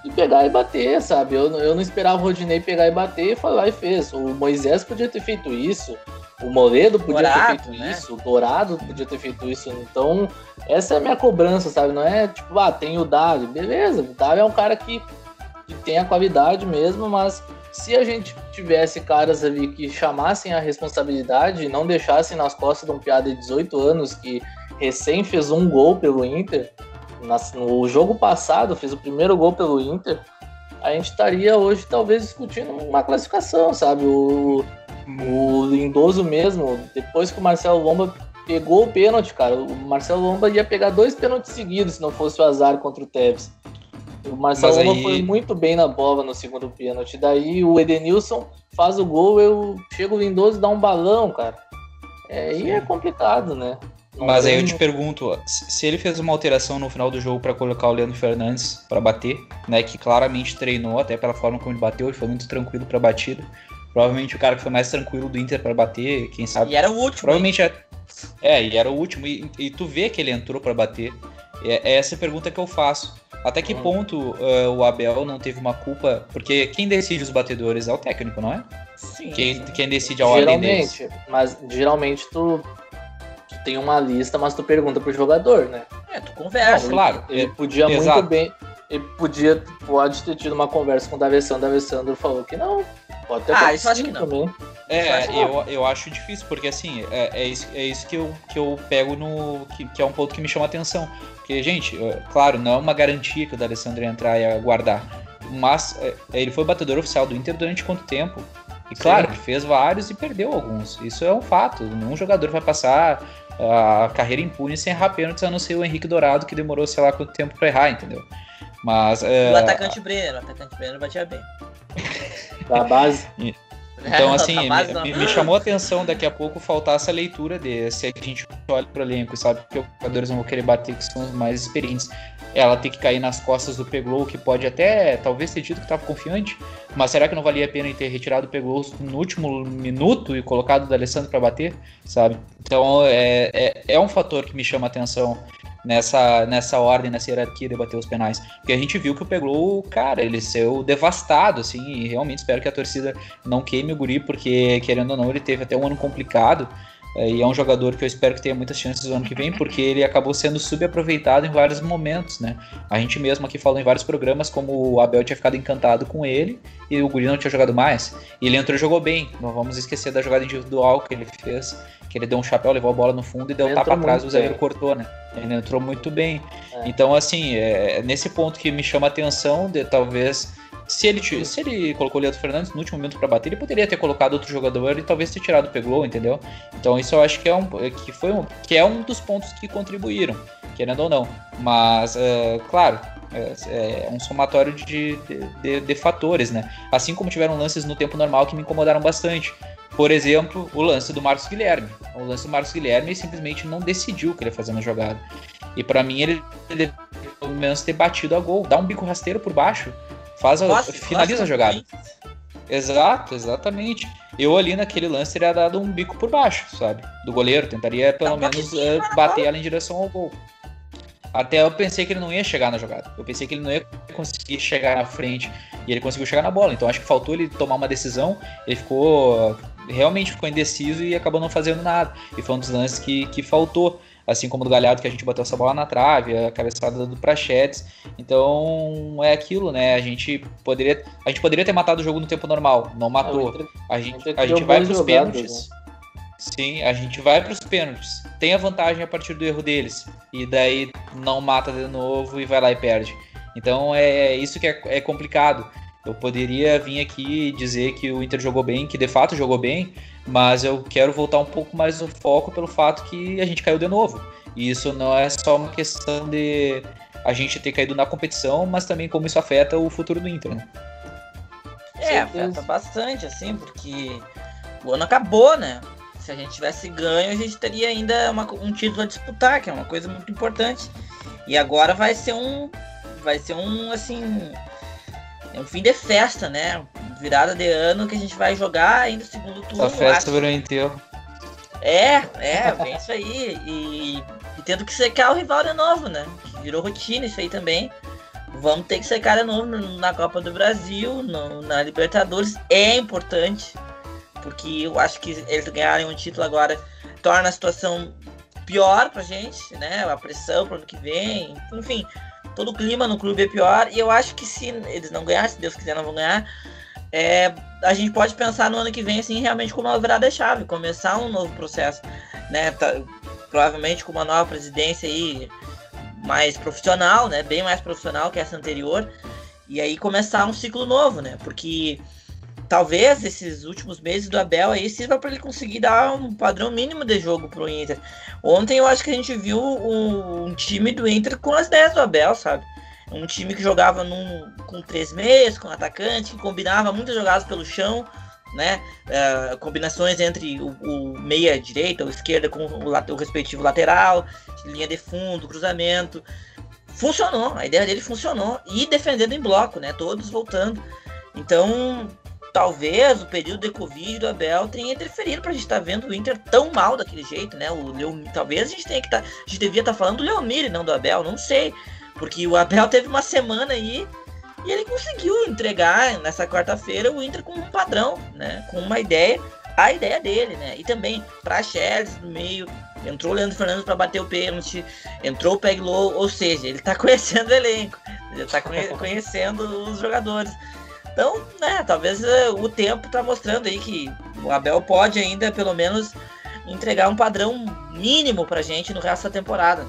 E pegar e bater, sabe? Eu, eu não esperava o Rodinei pegar e bater e foi lá e fez. O Moisés podia ter feito isso. O Moledo podia Dourado, ter feito né? isso, o Dourado podia ter feito isso. Então, essa é a minha cobrança, sabe? Não é tipo, ah, tem o Davi. Beleza, o Davi é um cara que, que tem a qualidade mesmo, mas se a gente tivesse caras ali que chamassem a responsabilidade não deixassem nas costas de um piada de 18 anos que recém fez um gol pelo Inter, no jogo passado fez o primeiro gol pelo Inter, a gente estaria hoje talvez discutindo uma classificação, sabe? O, o Lindoso mesmo, depois que o Marcelo Lomba pegou o pênalti, cara, o Marcelo Lomba ia pegar dois pênaltis seguidos se não fosse o azar contra o Tevez. O Marcelo aí... foi muito bem na bola no segundo pênalti. Daí o Edenilson faz o gol, eu chego o Lindoso e dá um balão, cara. É, aí é complicado, né? Não Mas aí eu te pergunto, se ele fez uma alteração no final do jogo para colocar o Leandro Fernandes para bater, né, que claramente treinou até pela forma como ele bateu, ele foi muito tranquilo para batida. Provavelmente o cara que foi mais tranquilo do Inter para bater, quem sabe. E era o último. Provavelmente é, é, e era o último e, e tu vê que ele entrou para bater. É, é essa a pergunta que eu faço. Até que hum. ponto uh, o Abel não teve uma culpa? Porque quem decide os batedores é o técnico, não é? Sim. Quem, quem decide a ordem deles. Geralmente, mas geralmente tu, tu, tem uma lista, mas tu pergunta pro jogador, né? É, tu conversa. Não, claro. Ele, ele podia Exato. muito bem. Ele podia, pode ter tido uma conversa com o D'Alessandro. O D'Alessandro falou que não. Pode ter ah, isso acho que não. Também. É, eu, eu acho difícil, porque assim, é, é, isso, é isso que eu, que eu pego no. Que, que é um ponto que me chama a atenção. Porque, gente, claro, não é uma garantia que o D'Alessandro ia entrar e aguardar. Mas é, ele foi batedor oficial do Inter durante quanto tempo? E claro, ele fez vários e perdeu alguns. Isso é um fato. Nenhum jogador vai passar a carreira impune sem errar pênaltis, a não ser o Henrique Dourado, que demorou sei lá quanto tempo para errar, entendeu? Mas. É... O atacante Brenner, o atacante Brenner batia bem. Da base. Então, assim, me, me, chamou a atenção daqui a pouco faltar essa leitura de se a gente olha pro elenco e sabe que os jogadores vão querer bater, que são os mais experientes. Ela tem que cair nas costas do Peglow, que pode até, talvez ter dito que estava confiante, mas será que não valia a pena ter retirado o Peglow no último minuto e colocado o D'Alessandro para bater, sabe? Então, é, é, é um fator que me chama a atenção nessa, nessa ordem, nessa hierarquia de bater os penais. Porque a gente viu que o Peglow, cara, ele saiu devastado, assim, e realmente espero que a torcida não queime o guri, porque, querendo ou não, ele teve até um ano complicado. É, e é um jogador que eu espero que tenha muitas chances no ano que vem, porque ele acabou sendo subaproveitado em vários momentos, né? A gente mesmo aqui falou em vários programas como o Abel tinha ficado encantado com ele e o Guri não tinha jogado mais. E ele entrou e jogou bem. Não vamos esquecer da jogada individual que ele fez, que ele deu um chapéu, levou a bola no fundo e deu um tapa atrás e o zagueiro cortou, né? Ele entrou muito bem. É. Então, assim, é nesse ponto que me chama a atenção de talvez se ele, se ele colocou o Leandro Fernandes no último momento para bater, ele poderia ter colocado outro jogador e talvez ter tirado o Peglow, entendeu? Então isso eu acho que é um, que foi um, que é um dos pontos que contribuíram, querendo ou não. Mas, é, claro, é, é, um somatório de, de, de, fatores, né? Assim como tiveram lances no tempo normal que me incomodaram bastante. Por exemplo, o lance do Marcos Guilherme. O lance do Marcos Guilherme simplesmente não decidiu o que ele ia fazer na jogada. E para mim ele, ele pelo menos ter batido a gol, dá um bico rasteiro por baixo, faz a, Nossa, finaliza a jogada. Exato, exatamente. Eu ali naquele lance teria dado um bico por baixo, sabe? Do goleiro, tentaria pelo Dá menos mas bater ela em direção ao gol. Até eu pensei que ele não ia chegar na jogada. Eu pensei que ele não ia conseguir chegar na frente e ele conseguiu chegar na bola. Então acho que faltou ele tomar uma decisão. Ele ficou realmente ficou indeciso e acabou não fazendo nada. E foi um dos lances que, que faltou. Assim como do Galhardo, que a gente bateu essa bola na trave, a cabeçada do Prachetes. Então é aquilo, né? A gente poderia, a gente poderia ter matado o jogo no tempo normal, não É, matou. A gente, a gente vai pros jogadas, pênaltis. Sim, a gente vai pros pênaltis. Tem a vantagem a partir do erro deles. E daí não mata de novo e vai lá e perde. Então é isso que é, é complicado. Eu poderia vir aqui e dizer que o Inter jogou bem, que de fato jogou bem, mas eu quero voltar um pouco mais no foco pelo fato que a gente caiu de novo. E isso não é só uma questão de a gente ter caído na competição, mas também como isso afeta o futuro do Inter, né? É, afeta bastante, assim, porque o ano acabou, né? Se a gente tivesse ganho, a gente teria ainda uma- um título a disputar, que é uma coisa muito importante. E agora vai ser um. Vai ser um, assim. É um fim de festa, né? Virada de ano que a gente vai jogar ainda o segundo turno. Essa festa virou enterro. É, é, bem isso aí. E, e tendo que secar o rival de novo, né? Virou rotina isso aí também. Vamos ter que secar de novo no- na Copa do Brasil, no- na Libertadores. É importante, porque eu acho que eles ganharem um título agora torna a situação pior pra gente, né? A pressão pro ano que vem, enfim. Todo o clima no clube é pior. E eu acho que se eles não ganharem, se Deus quiser não vão ganhar, é, a gente pode pensar no ano que vem, assim, realmente como uma virada chave, começar um novo processo, né? Tá- provavelmente com uma nova presidência aí mais profissional, né? Bem mais profissional que essa anterior. E aí começar um ciclo novo, né? Porque talvez esses últimos meses do Abel aí sirva para ele conseguir dar um padrão mínimo de jogo pro Inter. Ontem eu acho que a gente viu um, um time do Inter com as 10 do Abel, sabe? Um time que jogava num, com três meias, com atacante, que combinava muitas jogadas pelo chão, né? Eh, combinações entre o, o meia direita ou esquerda com o, o respectivo lateral, linha de fundo, cruzamento. Funcionou, a ideia dele funcionou. E defendendo em bloco, né? Todos voltando. Então, talvez o período de Covid do Abel tenha interferido pra gente estar vendo o Inter tão mal daquele jeito, né? O Leo, talvez a gente tenha que tá, a gente devia estar falando do Leomir e não do Abel, não sei. Porque o Abel teve uma semana aí e ele conseguiu entregar nessa quarta-feira o Inter com um padrão, né? Com uma ideia, a ideia dele, né? E também para Charles no meio, entrou o Leandro Fernandes para bater o pênalti, entrou o Peglow, ou seja, ele tá conhecendo o elenco, ele tá conhe- conhecendo os jogadores. Então, né, talvez eh, o tempo tá mostrando aí que o Abel pode ainda, pelo menos, entregar um padrão mínimo pra gente no resto da temporada.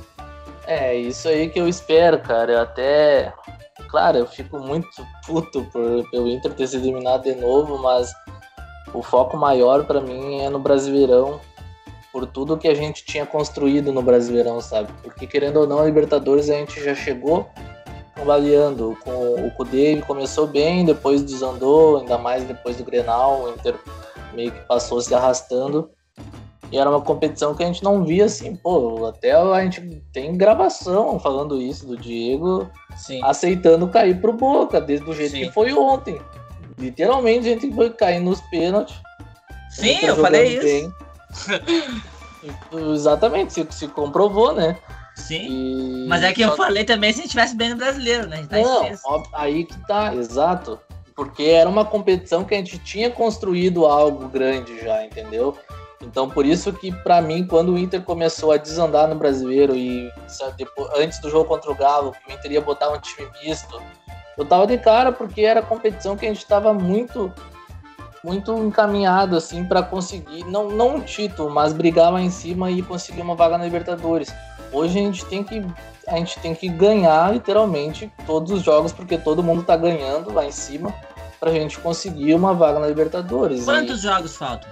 É, isso aí que eu espero, cara. Eu até. Claro, eu fico muito puto por pelo Inter ter sido eliminado de novo, mas o foco maior pra mim é no Brasileirão, por tudo que a gente tinha construído no Brasileirão, sabe? Porque querendo ou não, a Libertadores a gente já chegou avaliando. Com o Cudê ele começou bem, depois desandou, ainda mais depois do Grenal, o Inter meio que passou se arrastando. E era uma competição que a gente não via assim, pô, até a gente tem gravação falando isso do Diego Sim. aceitando cair pro Boca, desde o jeito Sim. que foi ontem. Literalmente a gente foi cair nos pênaltis. Sim, eu falei isso. Exatamente, se, se comprovou, né? Sim. E- Mas é que eu só- falei também se a gente tivesse bem no brasileiro, né? A gente tá em Não, ó, aí que tá, exato. Porque era uma competição que a gente tinha construído algo grande já, entendeu? Então por isso que pra mim, quando o Inter começou a desandar no brasileiro e sabe, depois- antes do jogo contra o Galo, que o Inter ia botar um time misto, eu tava de cara porque era competição que a gente tava muito muito encaminhado assim para conseguir não não um título, mas brigar lá em cima e conseguir uma vaga na Libertadores. Hoje a gente tem que a gente tem que ganhar literalmente todos os jogos porque todo mundo tá ganhando lá em cima pra gente conseguir uma vaga na Libertadores. E- Quantos jogos faltam?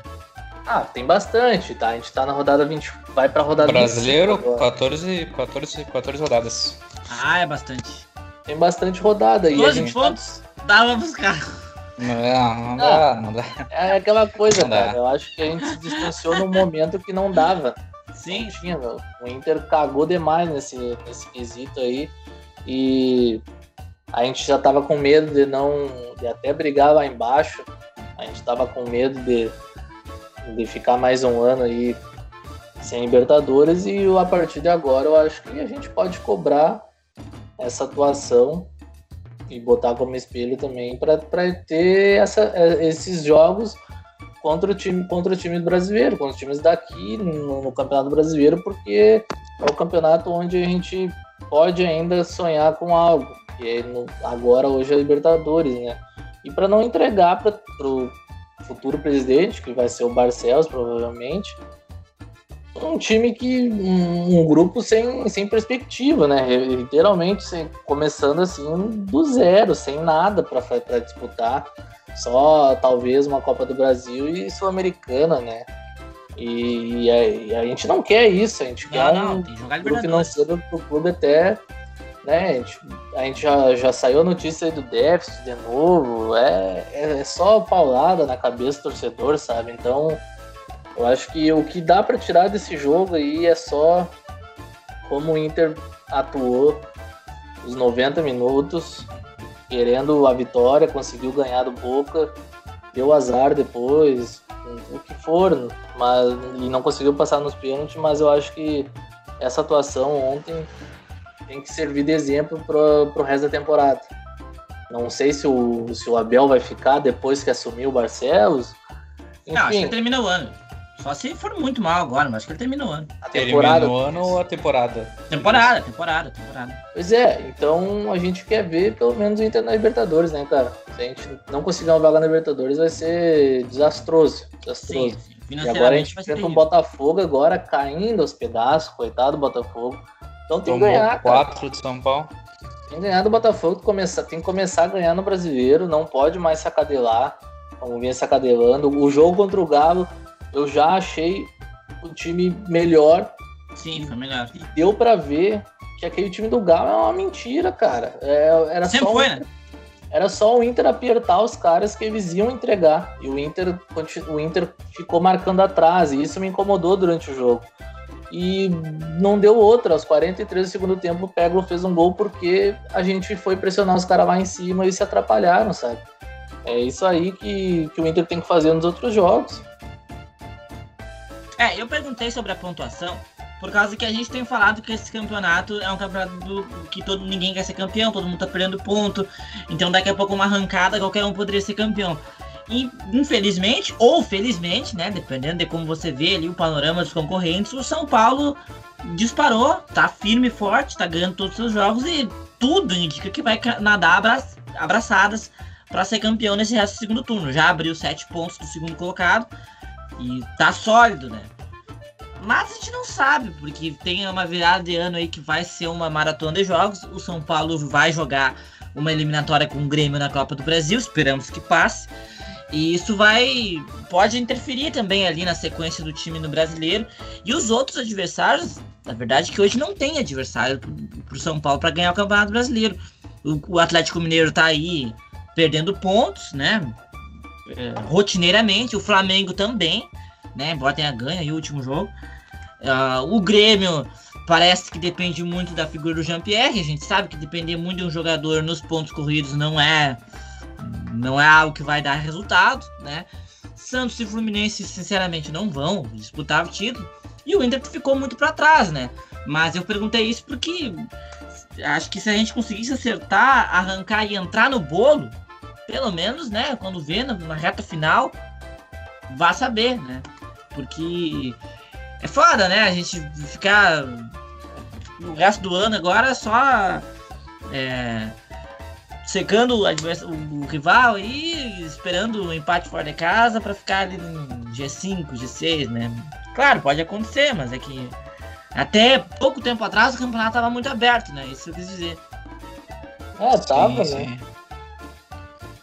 Ah, tem bastante, tá? A gente tá na rodada 20, vai pra rodada Brasileiro, 25 agora. 14, 14, 14 rodadas. Ah, é bastante. Tem bastante rodada e a 12 gente tá- pontos? Dá pra buscar. Não, não dá, não dá. É aquela coisa, Não dá. cara. Eu acho que a gente se distanciou num momento que não dava. Sim, tinha, meu. O Inter cagou demais nesse, nesse quesito aí. E a gente já tava com medo de não. de até brigar lá embaixo. A gente tava com medo de, de ficar mais um ano aí sem Libertadores. E a partir de agora eu acho que a gente pode cobrar essa atuação e botar como espelho também para ter essa, eh, esses jogos contra o time contra o time brasileiro, contra os times daqui no, no Campeonato Brasileiro, porque é o campeonato onde a gente pode ainda sonhar com algo. E aí, no- agora hoje é Libertadores, né? E para não entregar para o futuro presidente, que vai ser o Barcelos provavelmente, um time que um, um grupo sem, sem perspectiva, né? Literalmente sem- começando assim do zero, sem nada para disputar só talvez uma Copa do Brasil e Sul-Americana, né? E, e a, e a gente não quer isso, a gente quer não, não, um tem que jogar Libertadores. financeiro pro clube até, né? A gente, a gente já, já saiu a notícia aí do déficit de novo, é, é, é só paulada na cabeça do torcedor, sabe? Então, eu acho que o que dá para tirar desse jogo aí é só como o Inter atuou os 90 minutos, querendo a vitória, conseguiu ganhar do Boca, deu azar depois, o que for, mas e não conseguiu passar nos pênaltis, mas eu acho que essa atuação ontem tem que servir de exemplo pro, pro resto da temporada. Não sei se o, se o Abel vai ficar depois que assumiu o Barcelos. Não, acho que Enfim, termina o ano. Só se for muito mal agora, mas acho que ele termina o ano. a temporada. Termina o ano ou a temporada? Temporada, temporada, temporada. Pois é, então a gente quer ver pelo menos o Inter na Libertadores, né, cara? Se a gente não conseguir uma vaga na Libertadores, vai ser desastroso. desastroso. Sim, sim. E agora a gente enfrenta um. Botafogo agora caindo aos pedaços, coitado do Botafogo. Então tem que Tomou ganhar, cara. quatro de São Paulo. Tem que ganhar do Botafogo, começar, tem que começar a ganhar no brasileiro, não pode mais sacadelar, como vinha sacadelando. O jogo contra o Galo, eu já achei o time melhor Sim, foi melhor. e deu pra ver que aquele time do Galo é uma mentira, cara. É, era Sempre só foi, né? era só o Inter apertar os caras que eles iam entregar. E o Inter, o Inter ficou marcando atrás. E isso me incomodou durante o jogo. E não deu outra. Aos 43 do segundo tempo, o Peglo fez um gol porque a gente foi pressionar os caras lá em cima e se atrapalharam, sabe? É isso aí que, que o Inter tem que fazer nos outros jogos. É, eu perguntei sobre a pontuação por causa que a gente tem falado que esse campeonato é um campeonato do, que todo, ninguém quer ser campeão, todo mundo tá perdendo ponto. Então daqui a pouco uma arrancada, qualquer um poderia ser campeão. E infelizmente, ou felizmente, né, dependendo de como você vê ali o panorama dos concorrentes, o São Paulo disparou, tá firme e forte, tá ganhando todos os seus jogos e tudo indica que vai nadar abra- abraçadas para ser campeão nesse resto do segundo turno. Já abriu sete pontos do segundo colocado e tá sólido, né? Mas a gente não sabe, porque tem uma virada de ano aí que vai ser uma maratona de jogos. O São Paulo vai jogar uma eliminatória com o Grêmio na Copa do Brasil, esperamos que passe. E isso vai. pode interferir também ali na sequência do time no brasileiro. E os outros adversários, na verdade, que hoje não tem adversário pro, pro São Paulo para ganhar o Campeonato Brasileiro. O, o Atlético Mineiro tá aí perdendo pontos, né? É, rotineiramente. O Flamengo também, né? Embora tenha ganho aí o último jogo. Ah, o Grêmio parece que depende muito da figura do Jean-Pierre. A gente sabe que depender muito de um jogador nos pontos corridos não é não é algo que vai dar resultado, né? Santos e Fluminense, sinceramente, não vão disputar o título. E o Inter ficou muito para trás, né? Mas eu perguntei isso porque acho que se a gente conseguisse acertar, arrancar e entrar no bolo, pelo menos, né? Quando vê na reta final, vá saber, né? Porque é foda, né? A gente ficar o resto do ano agora só é, secando o, o- o rival e esperando o empate fora de casa pra ficar ali no G5, G6, né? Claro, pode acontecer, mas é que até pouco tempo atrás o campeonato tava muito aberto, né? Isso eu quis dizer. É, tava, Sim, né? sim.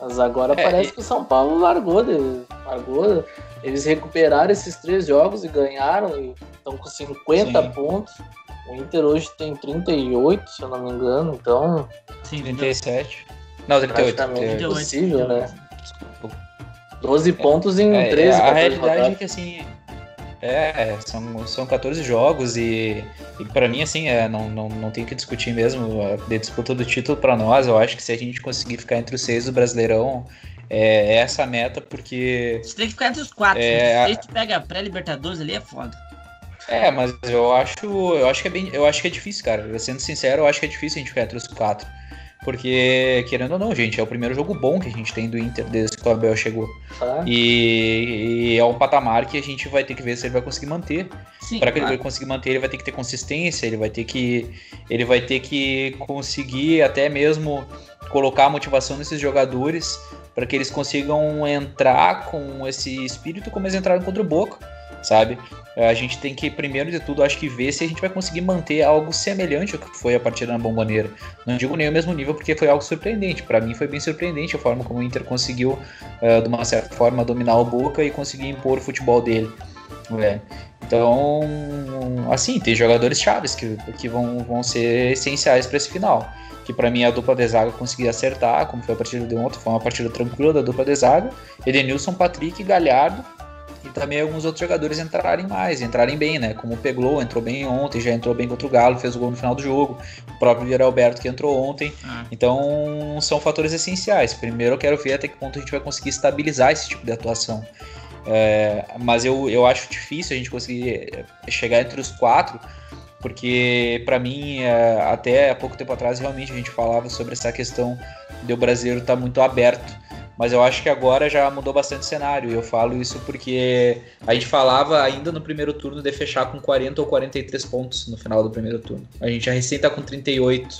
Mas agora É, parece e- que o São Paulo largou, de- largou. Eles recuperaram esses três jogos e ganharam e estão com 50 Sim. pontos. O Inter hoje tem 38, se eu não me engano, então Sim, 37. Não, 38. praticamente 38. impossível, né? Desculpa. 12 pontos em é, 13 A realidade é que assim. É, são, são 14 jogos e, e para mim, assim, é, não, não, não tem que discutir mesmo a disputa do título para nós. Eu acho que se a gente conseguir ficar entre os seis do Brasileirão, é, é essa a meta, porque. Você tem que ficar entre os quatro. É, se tu pega pré-Libertadores ali, é foda. É, mas eu acho, eu acho que é bem, eu acho que é difícil, cara. Sendo sincero, eu acho que é difícil a gente ficar entre os quatro. Porque, querendo ou não, gente, é o primeiro jogo bom que a gente tem do Inter desde que o Abel chegou. Ah. E, e, é um patamar que a gente vai ter que ver se ele vai conseguir manter. Para que ele vai conseguir manter, ele vai ter que ter consistência, ele vai ter que ele vai ter que conseguir até mesmo colocar a motivação nesses jogadores para que eles consigam entrar com esse espírito como eles entraram contra o Boca sabe? A gente tem que, primeiro de tudo, acho que ver se a gente vai conseguir manter algo semelhante ao que foi a partida na Bomboneira. Não digo nem o mesmo nível, porque foi algo surpreendente. Para mim foi bem surpreendente a forma como o Inter conseguiu, uh, de uma certa forma, dominar o Boca e conseguir impor o futebol dele. É. Então, assim, tem jogadores chaves que, que vão, vão ser essenciais para esse final. Que para mim a dupla de zaga conseguiu acertar, como foi a partida de ontem, foi uma partida tranquila da dupla de zaga. Edenilson, Patrick, Galhardo e também alguns outros jogadores entrarem mais, entrarem bem, né? Como o Peglow entrou bem ontem, já entrou bem contra o Galo, fez o gol no final do jogo, o próprio Vieira Alberto que entrou ontem. Ah. Então são fatores essenciais. Primeiro eu quero ver até que ponto a gente vai conseguir estabilizar esse tipo de atuação. É, mas eu, eu acho difícil a gente conseguir chegar entre os quatro, porque para mim, é, até há pouco tempo atrás, realmente a gente falava sobre essa questão de o brasileiro estar tá muito aberto mas eu acho que agora já mudou bastante o cenário. E eu falo isso porque a gente falava ainda no primeiro turno de fechar com 40 ou 43 pontos no final do primeiro turno. A gente já recém tá com 38,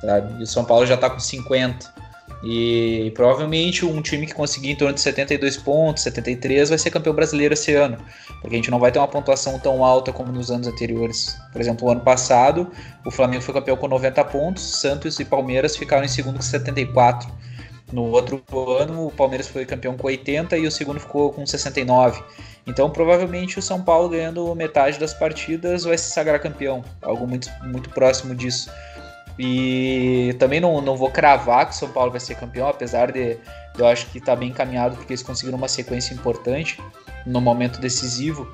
sabe? E o São Paulo já tá com 50. E provavelmente um time que conseguir em torno de 72 pontos, 73, vai ser campeão brasileiro esse ano. Porque a gente não vai ter uma pontuação tão alta como nos anos anteriores. Por exemplo, o ano passado, o Flamengo foi campeão com 90 pontos, Santos e Palmeiras ficaram em segundo com 74. No outro ano, o Palmeiras foi campeão com 80 e o segundo ficou com 69. Então, provavelmente, o São Paulo ganhando metade das partidas vai se sagrar campeão. Algo muito, muito próximo disso. E também não, não vou cravar que o São Paulo vai ser campeão, apesar de, de eu acho que está bem encaminhado, porque eles conseguiram uma sequência importante no momento decisivo.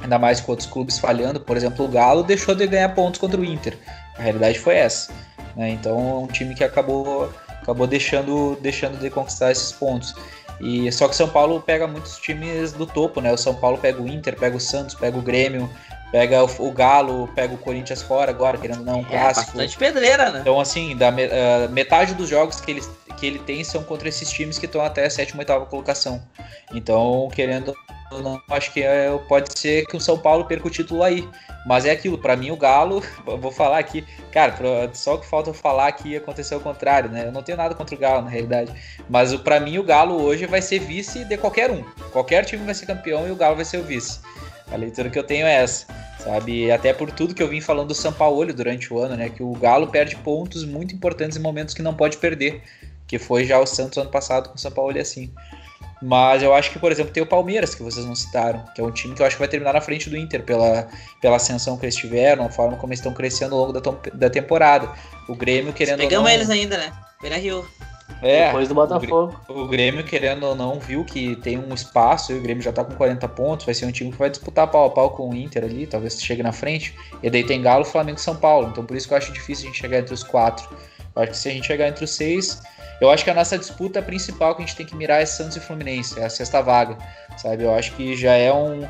Ainda mais com outros clubes falhando. Por exemplo, o Galo deixou de ganhar pontos contra o Inter. A realidade foi essa. Né? Então, é um time que acabou acabou deixando, deixando de conquistar esses pontos. E só que São Paulo pega muitos times do topo, né? O São Paulo pega o Inter, pega o Santos, pega o Grêmio, pega o, o Galo, pega o Corinthians fora agora, querendo não um é, clássico. Bastante pedreira, né? Então assim, da uh, metade dos jogos que ele, que ele tem são contra esses times que estão até a sétima, oitava colocação. Então, querendo não, acho que é, pode ser que o São Paulo perca o título aí. Mas é aquilo, para mim o Galo, vou falar aqui, cara, só que falta eu falar que aconteceu o contrário, né? Eu não tenho nada contra o Galo, na realidade. Mas para mim o Galo hoje vai ser vice de qualquer um. Qualquer time vai ser campeão e o Galo vai ser o vice. A leitura que eu tenho é essa, sabe? Até por tudo que eu vim falando do São Paulo durante o ano, né? Que o Galo perde pontos muito importantes em momentos que não pode perder. Que foi já o Santos ano passado com o São Paulo assim. Mas eu acho que, por exemplo, tem o Palmeiras, que vocês não citaram, que é um time que eu acho que vai terminar na frente do Inter pela, pela ascensão que eles tiveram, a forma como eles estão crescendo ao longo da, da temporada. O Grêmio querendo. Pegamos não... eles ainda, né? Beira Rio. É, Depois do Botafogo. O, Grêmio, querendo ou não, viu que tem um espaço e o Grêmio já tá com 40 pontos. Vai ser um time que vai disputar pau a pau com o Inter ali, talvez chegue na frente. E daí tem Galo, Flamengo e São Paulo. Então por isso que eu acho difícil a gente chegar entre os quatro. Eu acho que se a gente chegar entre os seis, eu acho que a nossa disputa principal que a gente tem que mirar é Santos e Fluminense, é a sexta vaga, sabe? Eu acho que já é um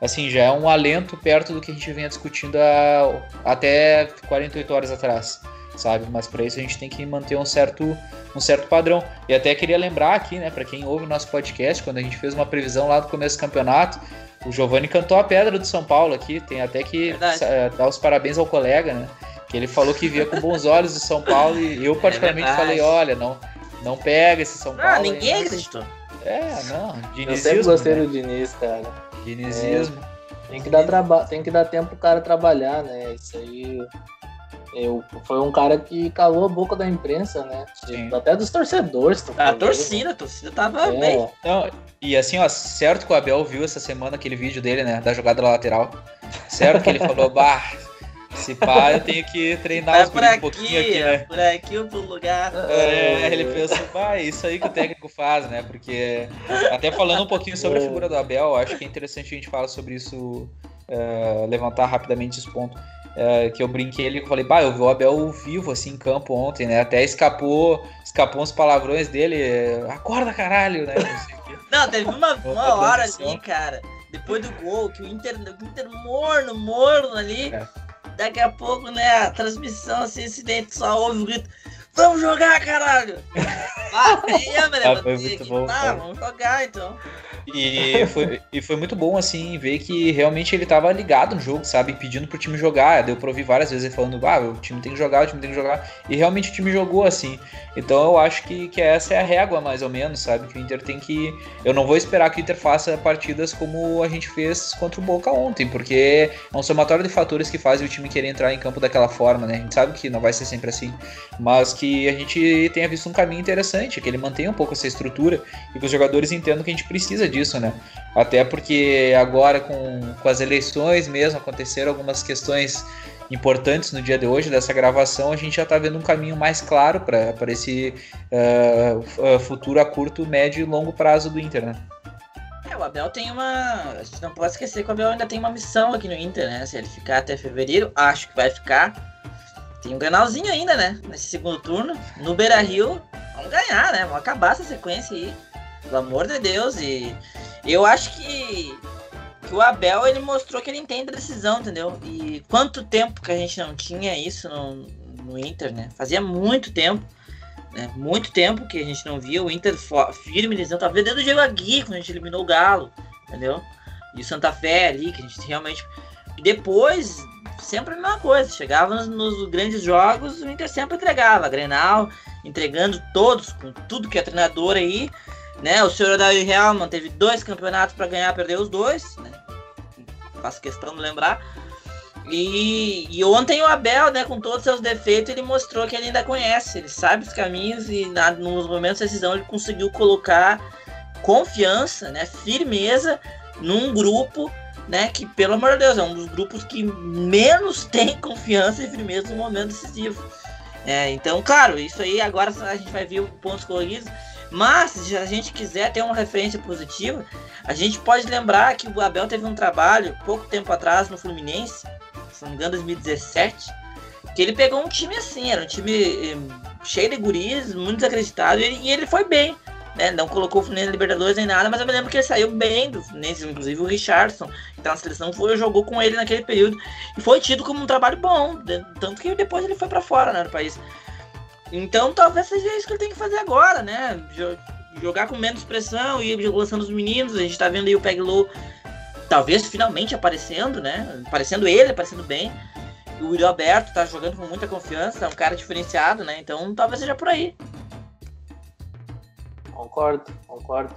assim, já é um alento perto do que a gente vinha discutindo há, até 48 horas atrás, sabe? Mas para isso a gente tem que manter um certo um certo padrão. E até queria lembrar aqui, né, para quem ouve o nosso podcast, quando a gente fez uma previsão lá do começo do campeonato, o Giovanni cantou a pedra do São Paulo aqui, tem até que Verdade. Eh, dar os parabéns ao colega, né? que ele falou que via com bons olhos o São Paulo e eu particularmente é falei, olha, não, não pega esse São Paulo. Ah, ninguém aí, acreditou. É, não, dinizismo. Eu sempre gostei né? do Diniz, cara. Dinizismo. É, tem que, dar traba tem que dar tempo pro cara trabalhar, né? Isso aí. Eu, foi um cara que calou a boca da imprensa, né? Sim. Até dos torcedores. A torcida, a torcida tava é. bem. Não, e assim, ó, certo que o Abel viu essa semana aquele vídeo dele, né? Da jogada lateral. Certo que ele falou, bah, Se pá, eu tenho que treinar os Vai um pouquinho aqui, né? Por aqui ou pro lugar. É, ele pensou, vai, isso aí que o técnico faz, né? Porque, até falando um pouquinho sobre a figura do Abel, acho que é interessante a gente falar sobre isso, uh, levantar rapidamente esse ponto. Uh, que eu brinquei ali, eu falei, bah, eu vi o Abel vivo assim em campo ontem, né? Até escapou, escapou uns palavrões dele, acorda caralho, né? Não, teve uma, uma hora ali, cara, depois do gol, que o Inter, o Inter morno, morno ali. É. Daqui a pouco, né, a transmissão, assim, acidente, só ouve o grito. Vamos jogar, caralho! ah, aí, ah, foi muito bom, tá, vamos jogar então. E foi, e foi muito bom, assim, ver que realmente ele tava ligado no jogo, sabe? Pedindo pro time jogar. Deu pra ouvir várias vezes ele falando, ah, o time tem que jogar, o time tem que jogar. E realmente o time jogou, assim. Então eu acho que, que essa é a régua, mais ou menos, sabe? Que o Inter tem que. Eu não vou esperar que o Inter faça partidas como a gente fez contra o Boca ontem, porque é um somatório de fatores que fazem o time querer entrar em campo daquela forma, né? A gente sabe que não vai ser sempre assim, mas que a gente tenha visto um caminho interessante, que ele mantenha um pouco essa estrutura e que os jogadores entendam que a gente precisa disso, né? Até porque agora com, com as eleições mesmo aconteceram algumas questões importantes no dia de hoje dessa gravação, a gente já está vendo um caminho mais claro para esse uh, futuro a curto, médio e longo prazo do Inter, né? É, o Abel tem uma. A gente não pode esquecer que o Abel ainda tem uma missão aqui no Inter, né? Se ele ficar até fevereiro, acho que vai ficar. Tem um granalzinho ainda, né? Nesse segundo turno. No Beira Rio, vamos ganhar, né? Vamos acabar essa sequência aí. Pelo amor de Deus. E eu acho que, que o Abel ele mostrou que ele entende a decisão, entendeu? E quanto tempo que a gente não tinha isso no, no Inter, né? Fazia muito tempo. Né? Muito tempo que a gente não via o Inter firme dizendo, talvez desde o Diego Agui, quando a gente eliminou o Galo, entendeu? E o Santa Fé ali, que a gente realmente. Depois, sempre a mesma coisa. Chegava nos, nos, grandes jogos, o Inter sempre entregava. Grenal, entregando todos, com tudo que é treinador aí. Né? O senhor Odair Real manteve dois campeonatos para ganhar, perdeu os dois. Né? Faço questão de lembrar. E, e, ontem o Abel, né, com todos os seus defeitos, ele mostrou que ele ainda conhece, ele sabe os caminhos e na, nos momentos de decisão ele conseguiu colocar confiança, né, firmeza num grupo, né, que pelo amor de Deus é um dos grupos que menos tem confiança e firmeza no momento decisivo. É, então, claro, isso aí agora a gente vai ver pontos corridos. Mas, se a gente quiser ter uma referência positiva, a gente pode lembrar que o Abel teve um trabalho pouco tempo atrás no Fluminense, se não me engano, 2017, que ele pegou um time assim, era um time eh, cheio de guris, muito desacreditado, e, ele foi bem. Né? Não colocou o Fluminense na Libertadores nem nada, mas eu me lembro que ele saiu bem do Fluminense, inclusive o Richardson, tá na seleção, foi, jogou com ele naquele período, e foi tido como um trabalho bom, tanto que depois ele foi para fora né, do país. Então talvez seja isso que ele tem que fazer agora, né? Jogar com menos pressão e lançando os meninos. A gente tá vendo aí o Peg Low talvez finalmente aparecendo, né? Aparecendo ele, aparecendo bem. O Yuri Alberto tá jogando com muita confiança, é um cara diferenciado, né? Então talvez seja por aí. Concordo, concordo.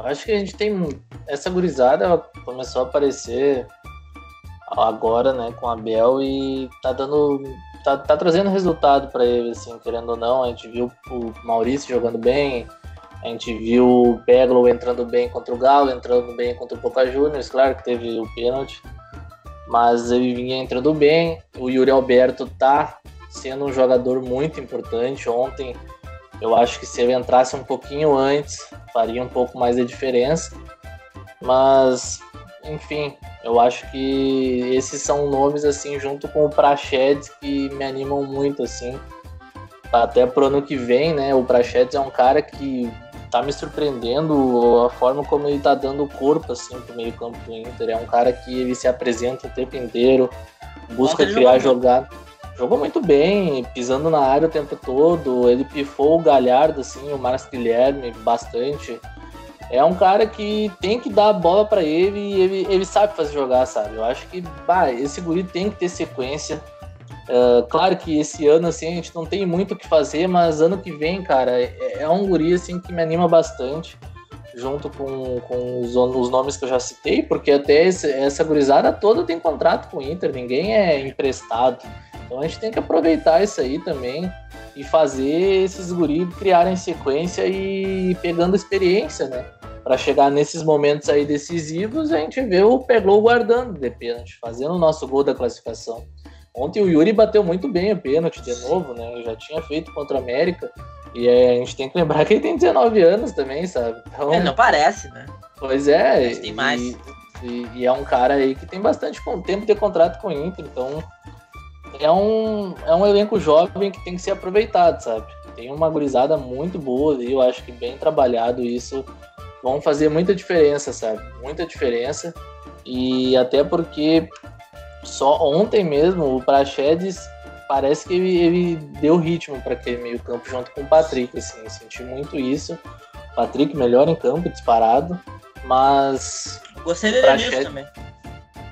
Acho que a gente tem. Essa gurizada começou a aparecer agora, né, com a Bel e tá dando. Tá, tá trazendo resultado para ele, assim, querendo ou não. A gente viu o Maurício jogando bem, a gente viu o Peglo entrando bem contra o Galo, entrando bem contra o Boca Juniors, claro que teve o pênalti, mas ele vinha entrando bem. O Yuri Alberto tá sendo um jogador muito importante. Ontem, eu acho que se ele entrasse um pouquinho antes, faria um pouco mais de diferença. Mas, enfim, eu acho que esses são nomes, assim, junto com o Prachedes, que me animam muito, assim. Até pro ano que vem, né? O Prachedes é um cara que tá me surpreendendo a forma como ele tá dando corpo assim pro meio campo do Inter. É um cara que ele se apresenta o tempo inteiro, busca criar jogada. Jogou muito bem, pisando na área o tempo todo. Ele pifou o Galhardo, assim, o Marcos Guilherme, bastante. É um cara que tem que dar a bola para ele e ele, ele sabe fazer jogar, sabe? Eu acho que bah, esse guri tem que ter sequência. Uh, claro que esse ano assim a gente não tem muito o que fazer, mas ano que vem, cara, é, é um guri assim que me anima bastante, junto com, com os, os nomes que eu já citei, porque até esse, essa gurizada toda tem contrato com o Inter, ninguém é emprestado. Então a gente tem que aproveitar isso aí também e fazer esses guris criarem sequência e pegando experiência, né? Para chegar nesses momentos aí decisivos, a gente vê o Pegou guardando de pênalti, fazendo o nosso gol da classificação. Ontem o Yuri bateu muito bem o pênalti de novo, né? Eu já tinha feito contra o América. E é, a gente tem que lembrar que ele tem 19 anos também, sabe? Então, é, não parece, né? Pois é. Mas tem mais. E, e, e, é um cara aí que tem bastante tempo de contrato com o Inter, então é um, é um elenco jovem que tem que ser aproveitado, sabe? Tem uma gurizada muito boa ali, eu acho que bem trabalhado isso vão fazer muita diferença, sabe? Muita diferença. E até porque só ontem mesmo o Praxedes parece que ele, ele deu ritmo para aquele meio campo junto com o Patrick, assim, eu senti muito isso. Patrick melhor em campo, disparado, mas Gostei dele Praxedes... também.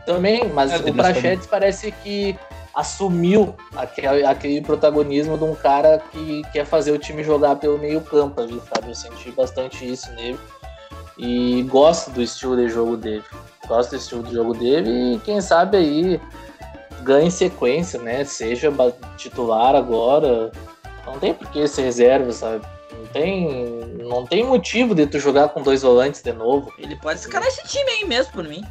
Também, mas é, o Praxedes parece que assumiu aquele, aquele protagonismo de um cara que quer fazer o time jogar pelo meio campo ali, sabe? Eu senti bastante isso nele. E gosto do estilo de jogo dele. Gosto do estilo de jogo dele e quem sabe aí ganhe sequência, né? Seja titular agora. Não tem por que ser reserva, sabe? Não tem, não tem motivo de tu jogar com dois volantes de novo. Ele pode escalar esse time aí mesmo, por mim.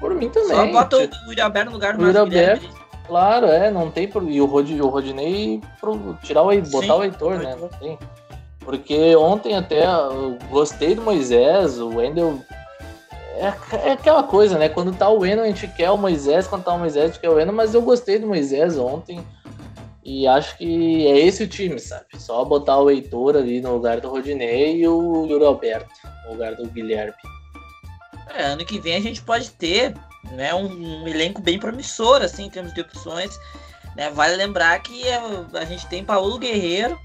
Por mim também. Só bota o Yuri no lugar do Yuri Alberto. Claro, é, não tem por. E o, Rod, o Rodinei pro, tirar o botar Sim, o Heitor, né? Não tem. Porque ontem até eu gostei do Moisés, o Wendel. É, é, aquela coisa, né? Quando tá o Wendel, a gente quer o Moisés, quando tá o Moisés, a gente quer o Wendel, mas eu gostei do Moisés ontem. E acho que é esse o time, sabe? Só botar o Heitor ali no lugar do Rodinei e o Yuri Alberto no lugar do Guilherme. É, ano que vem a gente pode ter né, um, um elenco bem promissor, assim, em termos de opções. Né? Vale lembrar que a, a gente tem Paulo Guerreiro,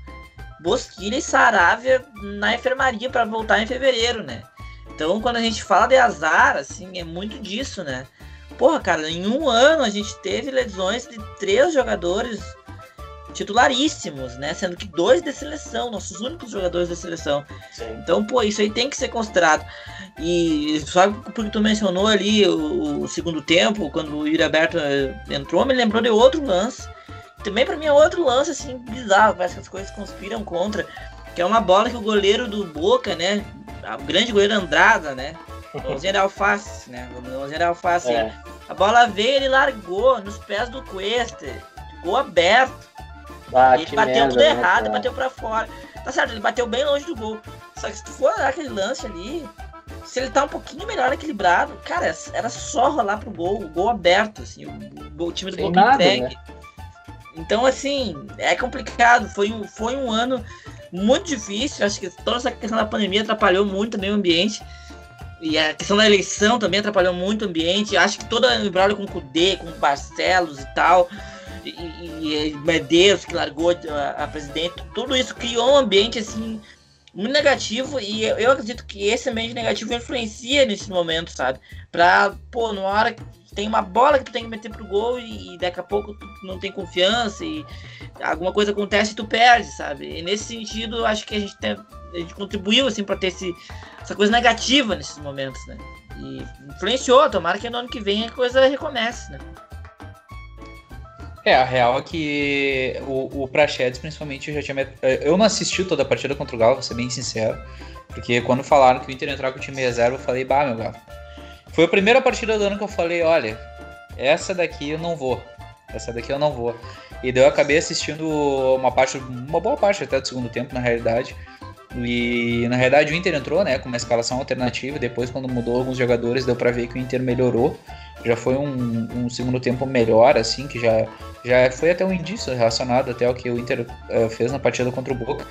Bosquilha e Saravia na enfermaria para voltar em fevereiro, né? Então, quando a gente fala de azar, assim, é muito disso, né? Porra, cara, em um ano a gente teve lesões de três jogadores titularíssimos, né? Sendo que dois da seleção, nossos únicos jogadores da seleção. Sim. Então, pô, isso aí tem que ser considerado. E só porque tu mencionou ali o, o segundo tempo, quando o Yuri Aberto eh, entrou, me lembrou de outro lance. Também para mim é outro lance assim bizarro, parece que as coisas conspiram contra, que é uma bola que o goleiro do Boca, né, o grande goleiro Andrada, né, Mãozinha de alface, né? Mãozinha de alface. É. A bola veio, ele largou nos pés do Cuesta. Gol aberto. Ah, ele bateu merda, tudo né, errado, bateu para fora. Tá certo, ele bateu bem longe do gol. Só que se tu for olhar aquele lance ali, se ele tá um pouquinho melhor equilibrado, cara, era só rolar pro gol, o gol aberto, assim, o, o time do Sem gol entregue. Né? Então, assim, é complicado. Foi um, foi um ano muito difícil. Acho que toda essa questão da pandemia atrapalhou muito o ambiente. E a questão da eleição também atrapalhou muito o ambiente. Acho que toda a embrulho com o Cudê, com o Barcelos e tal, e, e, e Medeiros que largou a, a presidente, tudo isso criou um ambiente assim muito negativo e eu, acredito que esse ambiente negativo influencia nesse momento, sabe? Pra, pô, na hora tem uma bola que tu tem que meter pro gol e, e daqui a pouco tu não tem confiança e alguma coisa acontece e tu perde, sabe? E nesse sentido, eu acho que a gente, tem, a gente contribuiu, assim, pra ter esse, essa coisa negativa nesses momentos, né? E influenciou, tomara que no ano que vem a coisa recomece, né? É, a real é que o, o Prachedes, principalmente, eu já tinha. Eu não assisti toda a partida contra o Galo, vou ser bem sincero. Porque quando falaram que o Inter entrar com o time reserva, eu falei, bah, meu Galo. Foi a primeira partida do ano que eu falei, olha, essa daqui eu não vou. Essa daqui eu não vou. E daí eu acabei assistindo uma parte, uma boa parte até do segundo tempo, na realidade. E na realidade o Inter entrou, né, com uma escalação alternativa. Depois, quando mudou alguns jogadores, deu para ver que o Inter melhorou. Já foi um, um, segundo tempo melhor, assim, que já, já foi até um indício relacionado até ao que o Inter uh, fez na partida contra o Boca.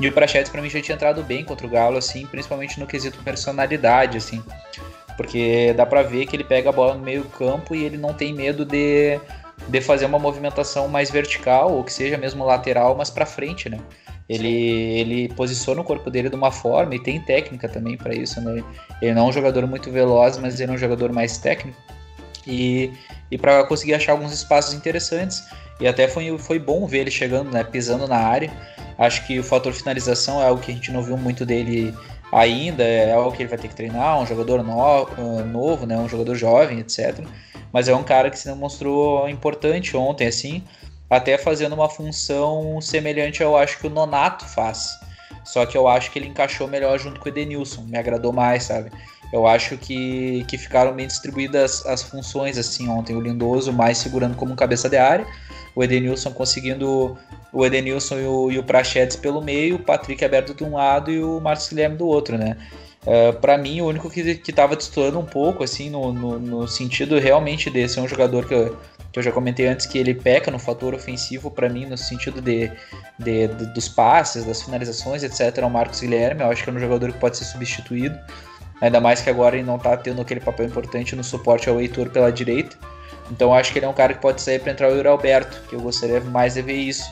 E o Prachetes para mim já tinha entrado bem contra o Galo, assim, principalmente no quesito personalidade, assim. Porque dá para ver que ele pega a bola no meio campo e ele não tem medo de, de fazer uma movimentação mais vertical, ou que seja mesmo lateral, mas para frente, né? Ele, ele posiciona o corpo dele de uma forma e tem técnica também para isso, né? Ele não é um jogador muito veloz, mas ele é um jogador mais técnico. E, e para conseguir achar alguns espaços interessantes. E até foi, foi bom ver ele chegando, né, pisando na área. Acho que o fator finalização é algo que a gente não viu muito dele ainda, é algo que ele vai ter que treinar, um jogador no, uh, novo, né, um jogador jovem, etc. Mas é um cara que se demonstrou importante ontem, assim, até fazendo uma função semelhante ao acho que o Nonato faz. Só que eu acho que ele encaixou melhor junto com o Edenilson, me agradou mais, sabe? eu acho que, que ficaram bem distribuídas as funções assim ontem. O Lindoso mais segurando como cabeça de área, o Edenilson conseguindo o Edenilson e o, e o Prachetes pelo meio, o Patrick aberto de um lado e o Marcos Guilherme do outro, né? Uh, para mim, o único que estava destoando um pouco, assim, no, no, no, sentido realmente de ser um jogador que eu, que eu já comentei antes, que ele peca no fator ofensivo, para mim, no sentido de, de, de, dos passes, das finalizações, etc., é o Marcos Guilherme. Eu acho que é um jogador que pode ser substituído, ainda mais que agora ele não está tendo aquele papel importante no suporte ao Heitor pela direita. Então, acho que ele é um cara que pode sair para entrar o Yuri Alberto, que eu gostaria mais de ver isso.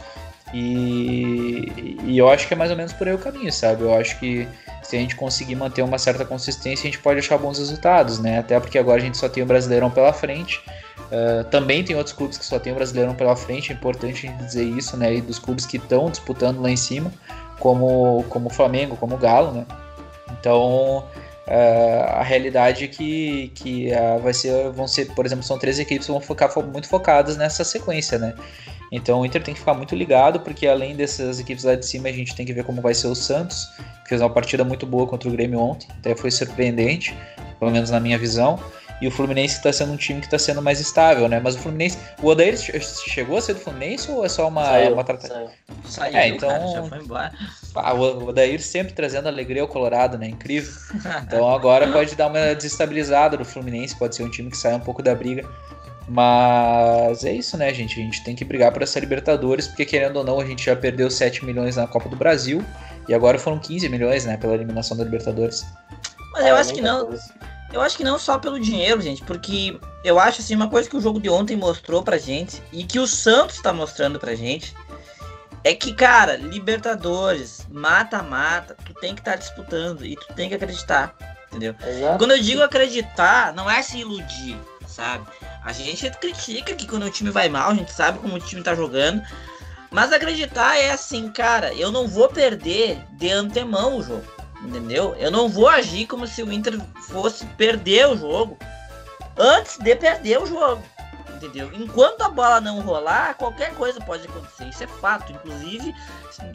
E, e eu acho que é mais ou menos por aí o caminho, sabe? Eu acho que se a gente conseguir manter uma certa consistência, a gente pode achar bons resultados, né? Até porque agora a gente só tem o Brasileirão pela frente. Uh, também tem outros clubes que só tem o Brasileirão pela frente, é importante a gente dizer isso, né? E dos clubes que estão disputando lá em cima, como, como o Flamengo, como o Galo, né? Então, a realidade é que, que uh, vai ser, vão ser, por exemplo, são três equipes que vão ficar muito focadas nessa sequência, né? Então o Inter tem que ficar muito ligado, porque além dessas equipes lá de cima, a gente tem que ver como vai ser o Santos, que fez uma partida muito boa contra o Grêmio ontem, até foi surpreendente, pelo menos na minha visão. E o Fluminense está sendo um time que está sendo mais estável, né? Mas o Fluminense. O Odair chegou a ser do Fluminense ou é só uma, saiu, uma Saiu. Saiu, é, então. Cara, já foi embora. Ah, o Odair sempre trazendo alegria ao Colorado, né? Incrível. Então agora pode dar uma desestabilizada no Fluminense, pode ser um time que sai um pouco da briga. Mas é isso, né, gente? A gente tem que brigar por essa Libertadores, porque querendo ou não, a gente já perdeu 7 milhões na Copa do Brasil e agora foram 15 milhões, né, pela eliminação da Libertadores. Mas eu acho que não. Eu acho que não só pelo dinheiro, gente, porque eu acho assim, uma coisa que o jogo de ontem mostrou pra gente e que o Santos tá mostrando pra gente é que, cara, Libertadores, mata-mata, tu tem que estar tá disputando e tu tem que acreditar, entendeu? Exato. Quando eu digo acreditar, não é se iludir, sabe? A gente critica que quando o time vai mal, a gente sabe como o time tá jogando. Mas acreditar é assim, cara, eu não vou perder de antemão o jogo. Entendeu? Eu não vou agir como se o Inter fosse perder o jogo antes de perder o jogo. Entendeu? Enquanto a bola não rolar, qualquer coisa pode acontecer. Isso é fato. Inclusive,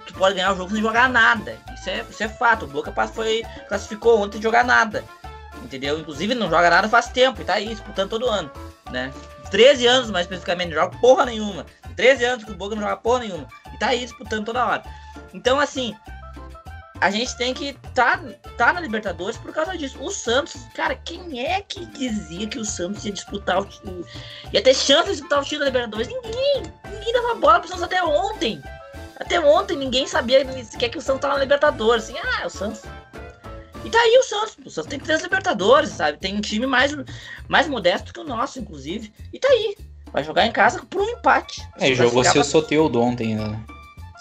tu pode ganhar o jogo sem jogar nada. Isso é, isso é fato. O Boca foi, classificou ontem de jogar nada. Entendeu? Inclusive não joga nada faz tempo e tá aí disputando todo ano né? 13 anos, mais especificamente, não joga porra nenhuma. 13 anos que o Boca não joga porra nenhuma. E tá aí disputando toda hora. Então, assim, a gente tem que tá, tá na Libertadores por causa disso. O Santos, cara, quem é que dizia que o Santos ia disputar o ia ter chance de disputar o título da Libertadores? Ninguém! Ninguém dava bola pro Santos até ontem. Até ontem ninguém sabia sequer que o Santos tava na Libertadores. Assim, ah, o Santos e tá aí o Santos. O Santos tem três Libertadores, sabe? Tem um time mais, mais modesto que o nosso, inclusive. E tá aí. Vai jogar em casa por um empate. É, jogou seu pra... Soteudo ontem, né?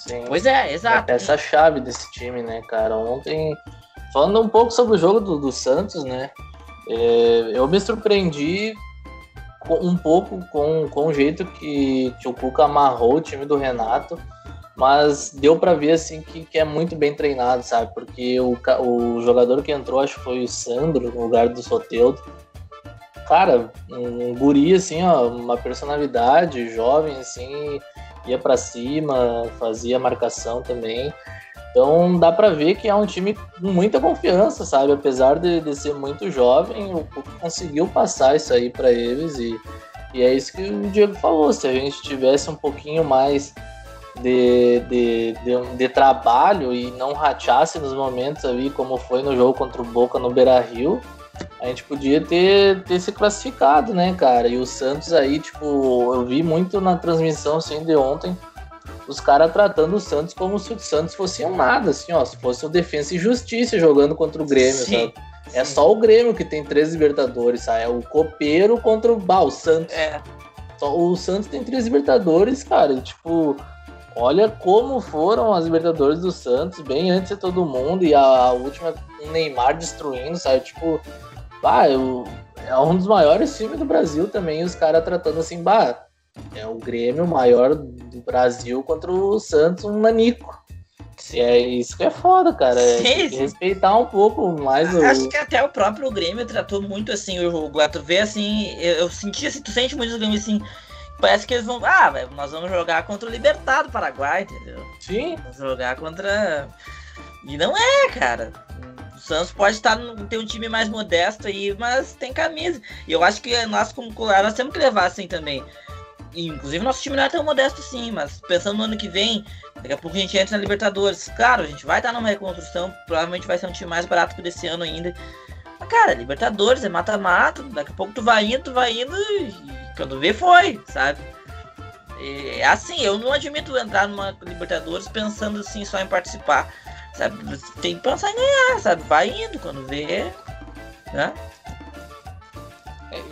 Sim. Pois é, exato. É essa chave desse time, né, cara? Ontem, falando um pouco sobre o jogo do, do Santos, né? É, eu me surpreendi um pouco com, com o jeito que, que o Cuca amarrou o time do Renato mas deu para ver assim que, que, é muito bem treinado, sabe? Porque o, o jogador que entrou, acho que foi o Sandro, no lugar do Soteudo. Cara, um guri assim, ó, uma personalidade, jovem assim, ia para cima, fazia marcação também. Então dá para ver que é um time com muita confiança, sabe? Apesar de, de ser muito jovem, o conseguiu passar isso aí para eles e, e é isso que o Diego falou. Se a gente tivesse um pouquinho mais de, de, de, de, trabalho e não rateasse nos momentos ali, como foi no jogo contra o Boca no Beira Rio, a gente podia ter, ter se classificado, né, cara? E o Santos aí, tipo, eu vi muito na transmissão assim, de ontem, os caras tratando o Santos como se o Santos fosse um nada, assim, ó, se fosse o Defensa e Justiça jogando contra o Grêmio, Sim. sabe? É só o Grêmio que tem três Libertadores, sabe? É o Copeiro contra o, bah, o Santos. É. Só, o Santos tem três Libertadores, cara, e, tipo, Olha como foram as Libertadores do Santos, bem antes de todo mundo, e a, última, o Neymar destruindo, sabe? Tipo, bah, eu, é um dos maiores times do Brasil também, os caras tratando assim, bah, é o Grêmio maior do Brasil contra o Santos, um nanico. É isso que é foda, cara. É respeitar um pouco mais o. Acho que até o próprio Grêmio tratou muito assim o jogo. Tu vê assim, eu, eu senti assim, tu sente muito o Grêmio assim parece que eles vão. Ah, véio, nós vamos jogar contra o Libertado Paraguai, entendeu? Sim. Vamos jogar contra. E não é, cara. Santos pode estar no, ter um time mais modesto aí, mas tem camisa. E eu acho que nós, como Colorado, nós temos que levar assim também. E, inclusive, nosso time não é tão modesto assim, mas pensando no ano que vem, daqui a pouco a gente entra na Libertadores. Claro, a gente vai estar numa reconstrução, provavelmente vai ser um time mais barato que o desse ano ainda. Cara, Libertadores é mata-mata, daqui a pouco tu vai indo, tu vai indo, e quando vê, foi, sabe? É assim, eu não admito entrar numa Libertadores pensando assim só em participar. Sabe? Tem que pensar em ganhar, sabe? Vai indo quando vê. Né?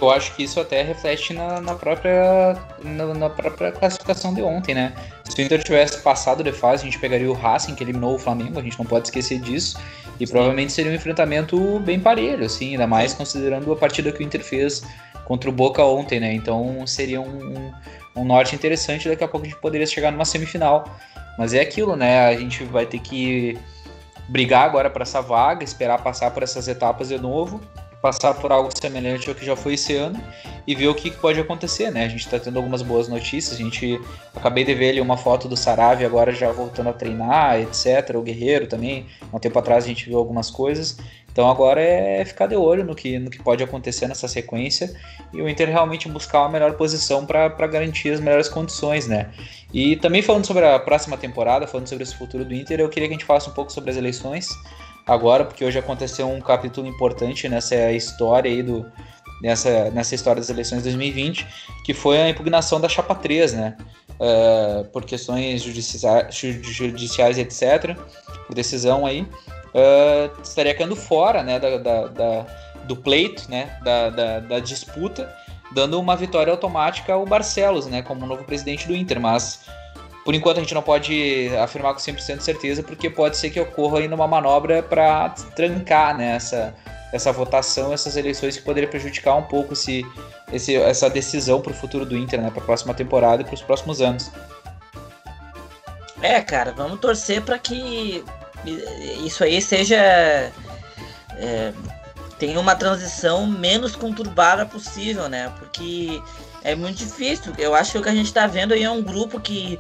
Eu acho que isso até reflete na, na própria, na, na, própria classificação de ontem, né? Se o Inter tivesse passado de fase, a gente pegaria o Racing, que eliminou o Flamengo, a gente não pode esquecer disso. E Sim. provavelmente seria um enfrentamento bem parelho, assim, ainda mais considerando a partida que o Inter fez contra o Boca ontem, né? Então seria um, um norte interessante, daqui a pouco a gente poderia chegar numa semifinal. Mas é aquilo, né? A gente vai ter que brigar agora para essa vaga, esperar passar por essas etapas de novo, passar por algo semelhante ao que já foi esse ano e ver o que pode acontecer, né? A gente está tendo algumas boas notícias. A gente acabei de ver ali uma foto do Sarave agora já voltando a treinar, etc. O Guerreiro também. Um tempo atrás a gente viu algumas coisas. Então agora é ficar de olho no que, no que pode acontecer nessa sequência e o Inter realmente buscar uma melhor posição para garantir as melhores condições, né? E também falando sobre a próxima temporada, falando sobre esse futuro do Inter, eu queria que a gente falasse um pouco sobre as eleições agora, porque hoje aconteceu um capítulo importante nessa história aí do nessa, nessa história das eleições de 2020, que foi a impugnação da chapa 3, né? Uh, por questões judiciais, judiciais, etc., por decisão aí, uh, estaria caindo fora né, da, da, da, do pleito, né, da, da, da disputa, dando uma vitória automática ao Barcelos, né, como novo presidente do Inter, mas por enquanto a gente não pode afirmar com 100% de certeza, porque pode ser que ocorra ainda uma manobra para trancar né, essa, essa votação, essas eleições que poderia prejudicar um pouco esse, esse, essa decisão para o futuro do Inter, né, para a próxima temporada e para os próximos anos. É, cara, vamos torcer para que isso aí seja. É, tenha uma transição menos conturbada possível, né? Porque é muito difícil. Eu acho que o que a gente está vendo aí é um grupo que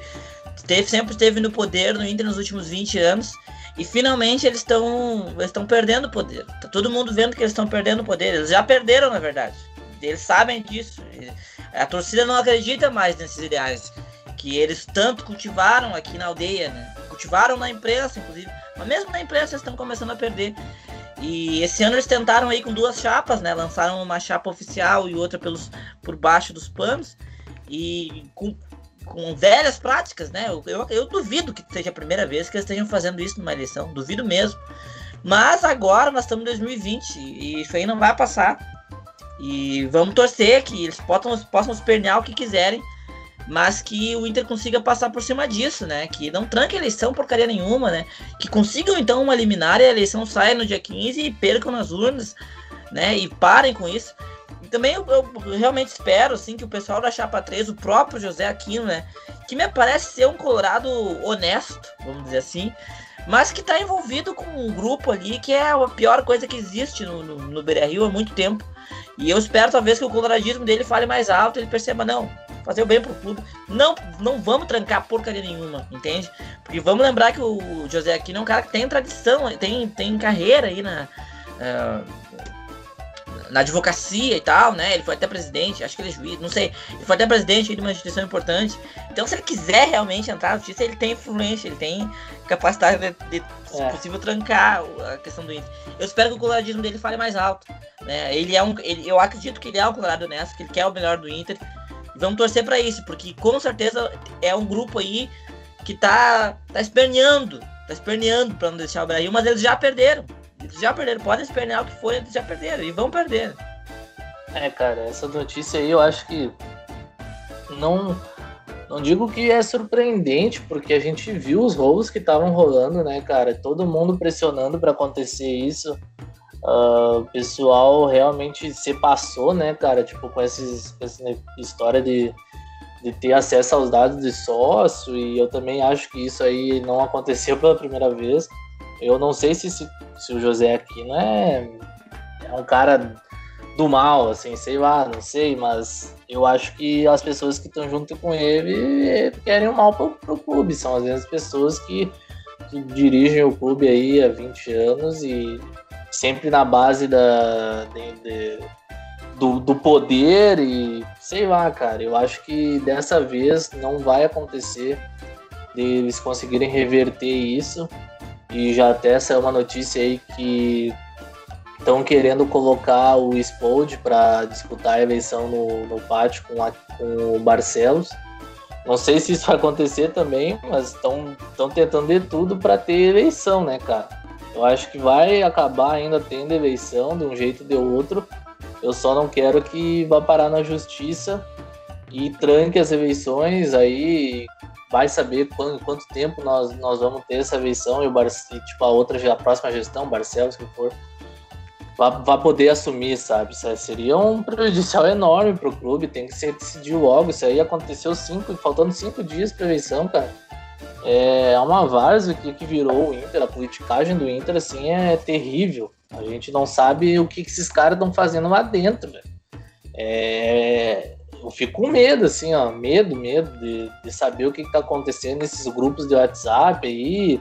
teve, sempre esteve no poder no Inter nos últimos 20 anos. E finalmente eles estão eles estão perdendo poder. Tá todo mundo vendo que eles estão perdendo poder. Eles já perderam, na verdade. Eles sabem disso. A torcida não acredita mais nesses ideais que eles tanto cultivaram aqui na aldeia, né? Cultivaram na imprensa, inclusive. Mas mesmo na imprensa eles estão começando a perder. E esse ano eles tentaram aí com duas chapas, né? Lançaram uma chapa oficial e outra pelos, por baixo dos panos. E com, com velhas práticas, né? Eu, eu, eu, duvido que seja a primeira vez que eles estejam fazendo isso numa eleição. Duvido mesmo. Mas agora nós estamos em 2020 e isso aí não vai passar. E vamos torcer que eles possam, possam espernear o que quiserem mas que o Inter consiga passar por cima disso, né? Que não tranque a eleição porcaria nenhuma, né? Que consigam então uma liminar e a eleição saia no dia 15 e percam nas urnas, né? E parem com isso. Também eu, eu, realmente espero, assim, que o pessoal da Chapa 3, o próprio José Aquino, né? Que me parece ser um colorado honesto, vamos dizer assim, mas que está envolvido com um grupo ali que é a pior coisa que existe no, no, no Beira-Rio há muito tempo. E eu espero talvez que o coloradismo dele fale mais alto, ele perceba, não, fazer o bem pro clube. Não, não vamos trancar porcaria nenhuma, entende? Porque vamos lembrar que o José Aquino é um cara que tem tradição, tem, tem carreira aí na, uh, na advocacia e tal, né? Ele foi até presidente, acho que ele é juiz, não sei. Ele foi até presidente de uma instituição importante. Então, se ele quiser realmente entrar na justiça, ele tem influência, ele tem capacidade de, de se é. possível, trancar a questão do Inter. Eu espero que o coloradismo dele fale mais alto. Né? Ele é um, ele, eu acredito que ele é um colorado honesto, que ele quer o melhor do Inter. Vamos torcer para isso, porque com certeza é um grupo aí que tá, tá esperneando, tá esperneando para não deixar o Brasil, mas eles já perderam. Já perderam, podem espernear o que for, eles já perderam e vão perder. É, cara, essa notícia aí eu acho que não não digo que é surpreendente, porque a gente viu os roubos que estavam rolando, né, cara? Todo mundo pressionando para acontecer isso. Uh, o pessoal realmente se passou, né, cara? Tipo, com, esses, com essa história de, de ter acesso aos dados de sócio, e eu também acho que isso aí não aconteceu pela primeira vez. Eu não sei se, se, se o José aqui não é, é um cara do mal, assim, sei lá, não sei, mas eu acho que as pessoas que estão junto com ele querem o mal pro, pro clube. São às vezes pessoas que, que dirigem o clube aí há 20 anos e sempre na base da, de, de, do, do poder e sei lá, cara. Eu acho que dessa vez não vai acontecer deles conseguirem reverter isso. E já até saiu uma notícia aí que estão querendo colocar o Spold para disputar a eleição no, no pátio com, a, com o Barcelos. Não sei se isso vai acontecer também, mas estão tentando de tudo para ter eleição, né, cara? Eu acho que vai acabar ainda tendo eleição de um jeito ou de outro. Eu só não quero que vá parar na justiça e tranque as eleições aí. Vai saber quanto, quanto tempo nós, nós vamos ter essa eleição e o Bar tipo, a outra, a próxima gestão, Barcelos, que for, vai poder assumir, sabe? Isso seria um prejudicial enorme para o clube. Tem que ser decidido logo. Isso aí aconteceu cinco, faltando cinco dias para eleição, cara. É uma várzea que, que virou o Inter. A politicagem do Inter, assim, é terrível. A gente não sabe o que, que esses caras estão fazendo lá dentro, velho. É, eu fico com medo, assim, ó, medo, medo de, de saber o que, está acontecendo nesses grupos de WhatsApp aí,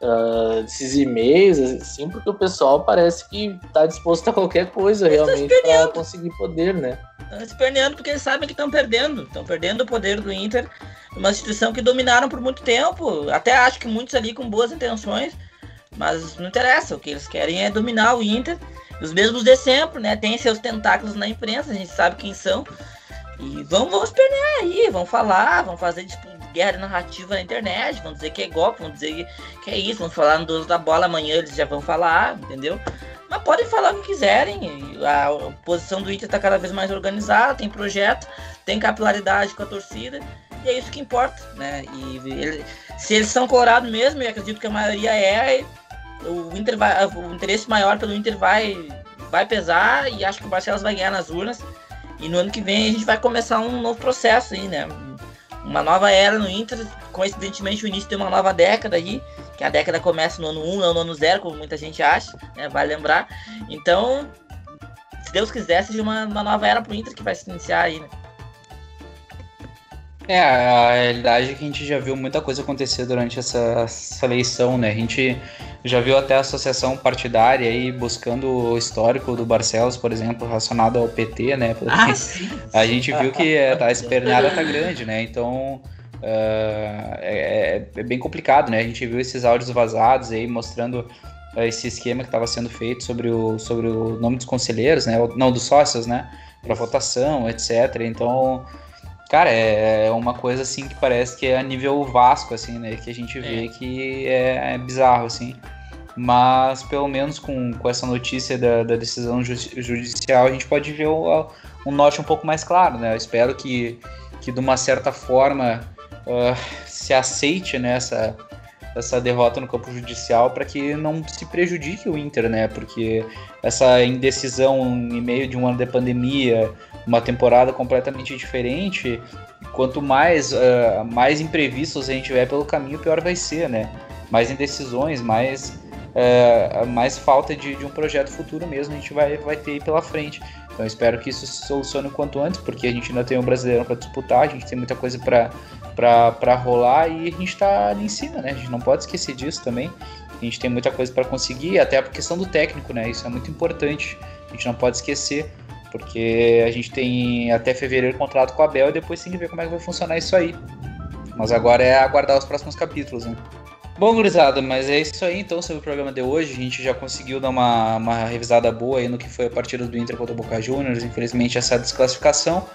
uh, desses e-mails, assim, porque o pessoal parece que está disposto a qualquer coisa eles realmente para conseguir poder, né? Estão se perdendo porque eles sabem que estão perdendo, estão perdendo o poder do Inter, uma instituição que dominaram por muito tempo. Até acho que muitos ali com boas intenções mas não interessa, o que eles querem é dominar o Inter. Os mesmos de sempre, né? Tem seus tentáculos na imprensa, a gente sabe quem são. E vão espernear aí, vão falar, vão fazer tipo, guerra narrativa na internet, vão dizer que é golpe, vão dizer que é isso, vão falar no dono da bola amanhã, eles já vão falar, entendeu? Mas podem falar o que quiserem. A posição do Inter está cada vez mais organizada, tem projeto, tem capilaridade com a torcida, e é isso que importa, né? E ele, se eles são colorados mesmo, e acredito que a maioria é, o Inter vai, o interesse maior pelo Inter vai, vai pesar e acho que o Barcelos vai ganhar nas urnas. E no ano que vem a gente vai começar um novo processo aí, né? Uma nova era no Inter, coincidentemente o início de uma nova década aí, que a década começa no ano 1, não no ano 0, como muita gente acha, né? Vai lembrar. Então, se Deus quiser, seja uma, uma nova era pro Inter que vai se iniciar aí, né? É, a realidade é que a gente já viu muita coisa acontecer durante essa, essa eleição, né? A gente já viu até a associação partidária aí buscando o histórico do Barcelos, por exemplo, relacionado ao PT, né? Ah, sim, sim. A gente viu que a espernada tá grande, né? Então uh, é, é, bem complicado, né? A gente viu esses áudios vazados aí mostrando uh, esse esquema que estava sendo feito sobre o, sobre o nome dos conselheiros, né? Não, dos sócios, né? Para votação, etc. Então Cara, é, é uma coisa assim que parece que é a nível Vasco, assim, né? Que a gente vê é. que é, é, bizarro, assim. Mas pelo menos com, com essa notícia da, da decisão ju judicial, a gente pode ver o, um norte um pouco mais claro, né? Eu espero que, que de uma certa forma uh, se aceite nessa né, essa derrota no campo judicial para que não se prejudique o Inter, né? Porque essa indecisão em meio de um ano de pandemia, uma temporada completamente diferente. Quanto mais, uh, mais imprevistos a gente tiver pelo caminho, pior vai ser, né? Mais indecisões, mais, uh, mais falta de, de um projeto futuro mesmo a gente vai, vai ter pela frente. Então espero que isso se solucione o quanto antes, porque a gente ainda tem um brasileiro para disputar, a gente tem muita coisa para rolar e a gente está ali em cima, né? A gente não pode esquecer disso também. A gente tem muita coisa para conseguir, até a questão do técnico, né? Isso é muito importante. A gente não pode esquecer. Porque a gente tem até fevereiro contrato com a Bel e depois tem que ver como é que vai funcionar isso aí. Mas agora é aguardar os próximos capítulos, né? Bom, gurizada, mas é isso aí então sobre o programa de hoje. A gente já conseguiu dar uma, uma revisada boa aí no que foi a partida do Inter contra o Boca Juniors. Infelizmente, essa desclassificação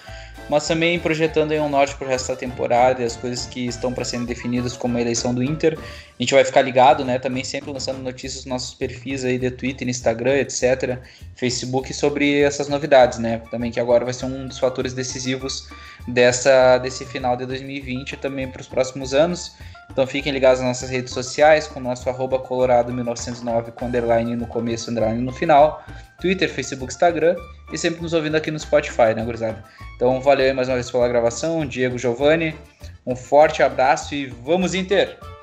mas também projetando aí um norte para o resto da temporada e as coisas que estão para serem definidas como a eleição do Inter. A gente vai ficar ligado, né? Também sempre lançando notícias nos nossos perfis aí de Twitter, Instagram, etc., Facebook sobre essas novidades, né? Também que agora vai ser um dos fatores decisivos dessa desse final de 2020 também para os próximos anos. Então fiquem ligados nas nossas redes sociais, com o nosso arroba colorado1909 com underline no começo, underline no final, Twitter, Facebook, Instagram e sempre nos ouvindo aqui no Spotify, né, gurizada? Então valeu aí mais uma vez pela gravação, Diego Giovanni, um forte abraço e vamos Inter!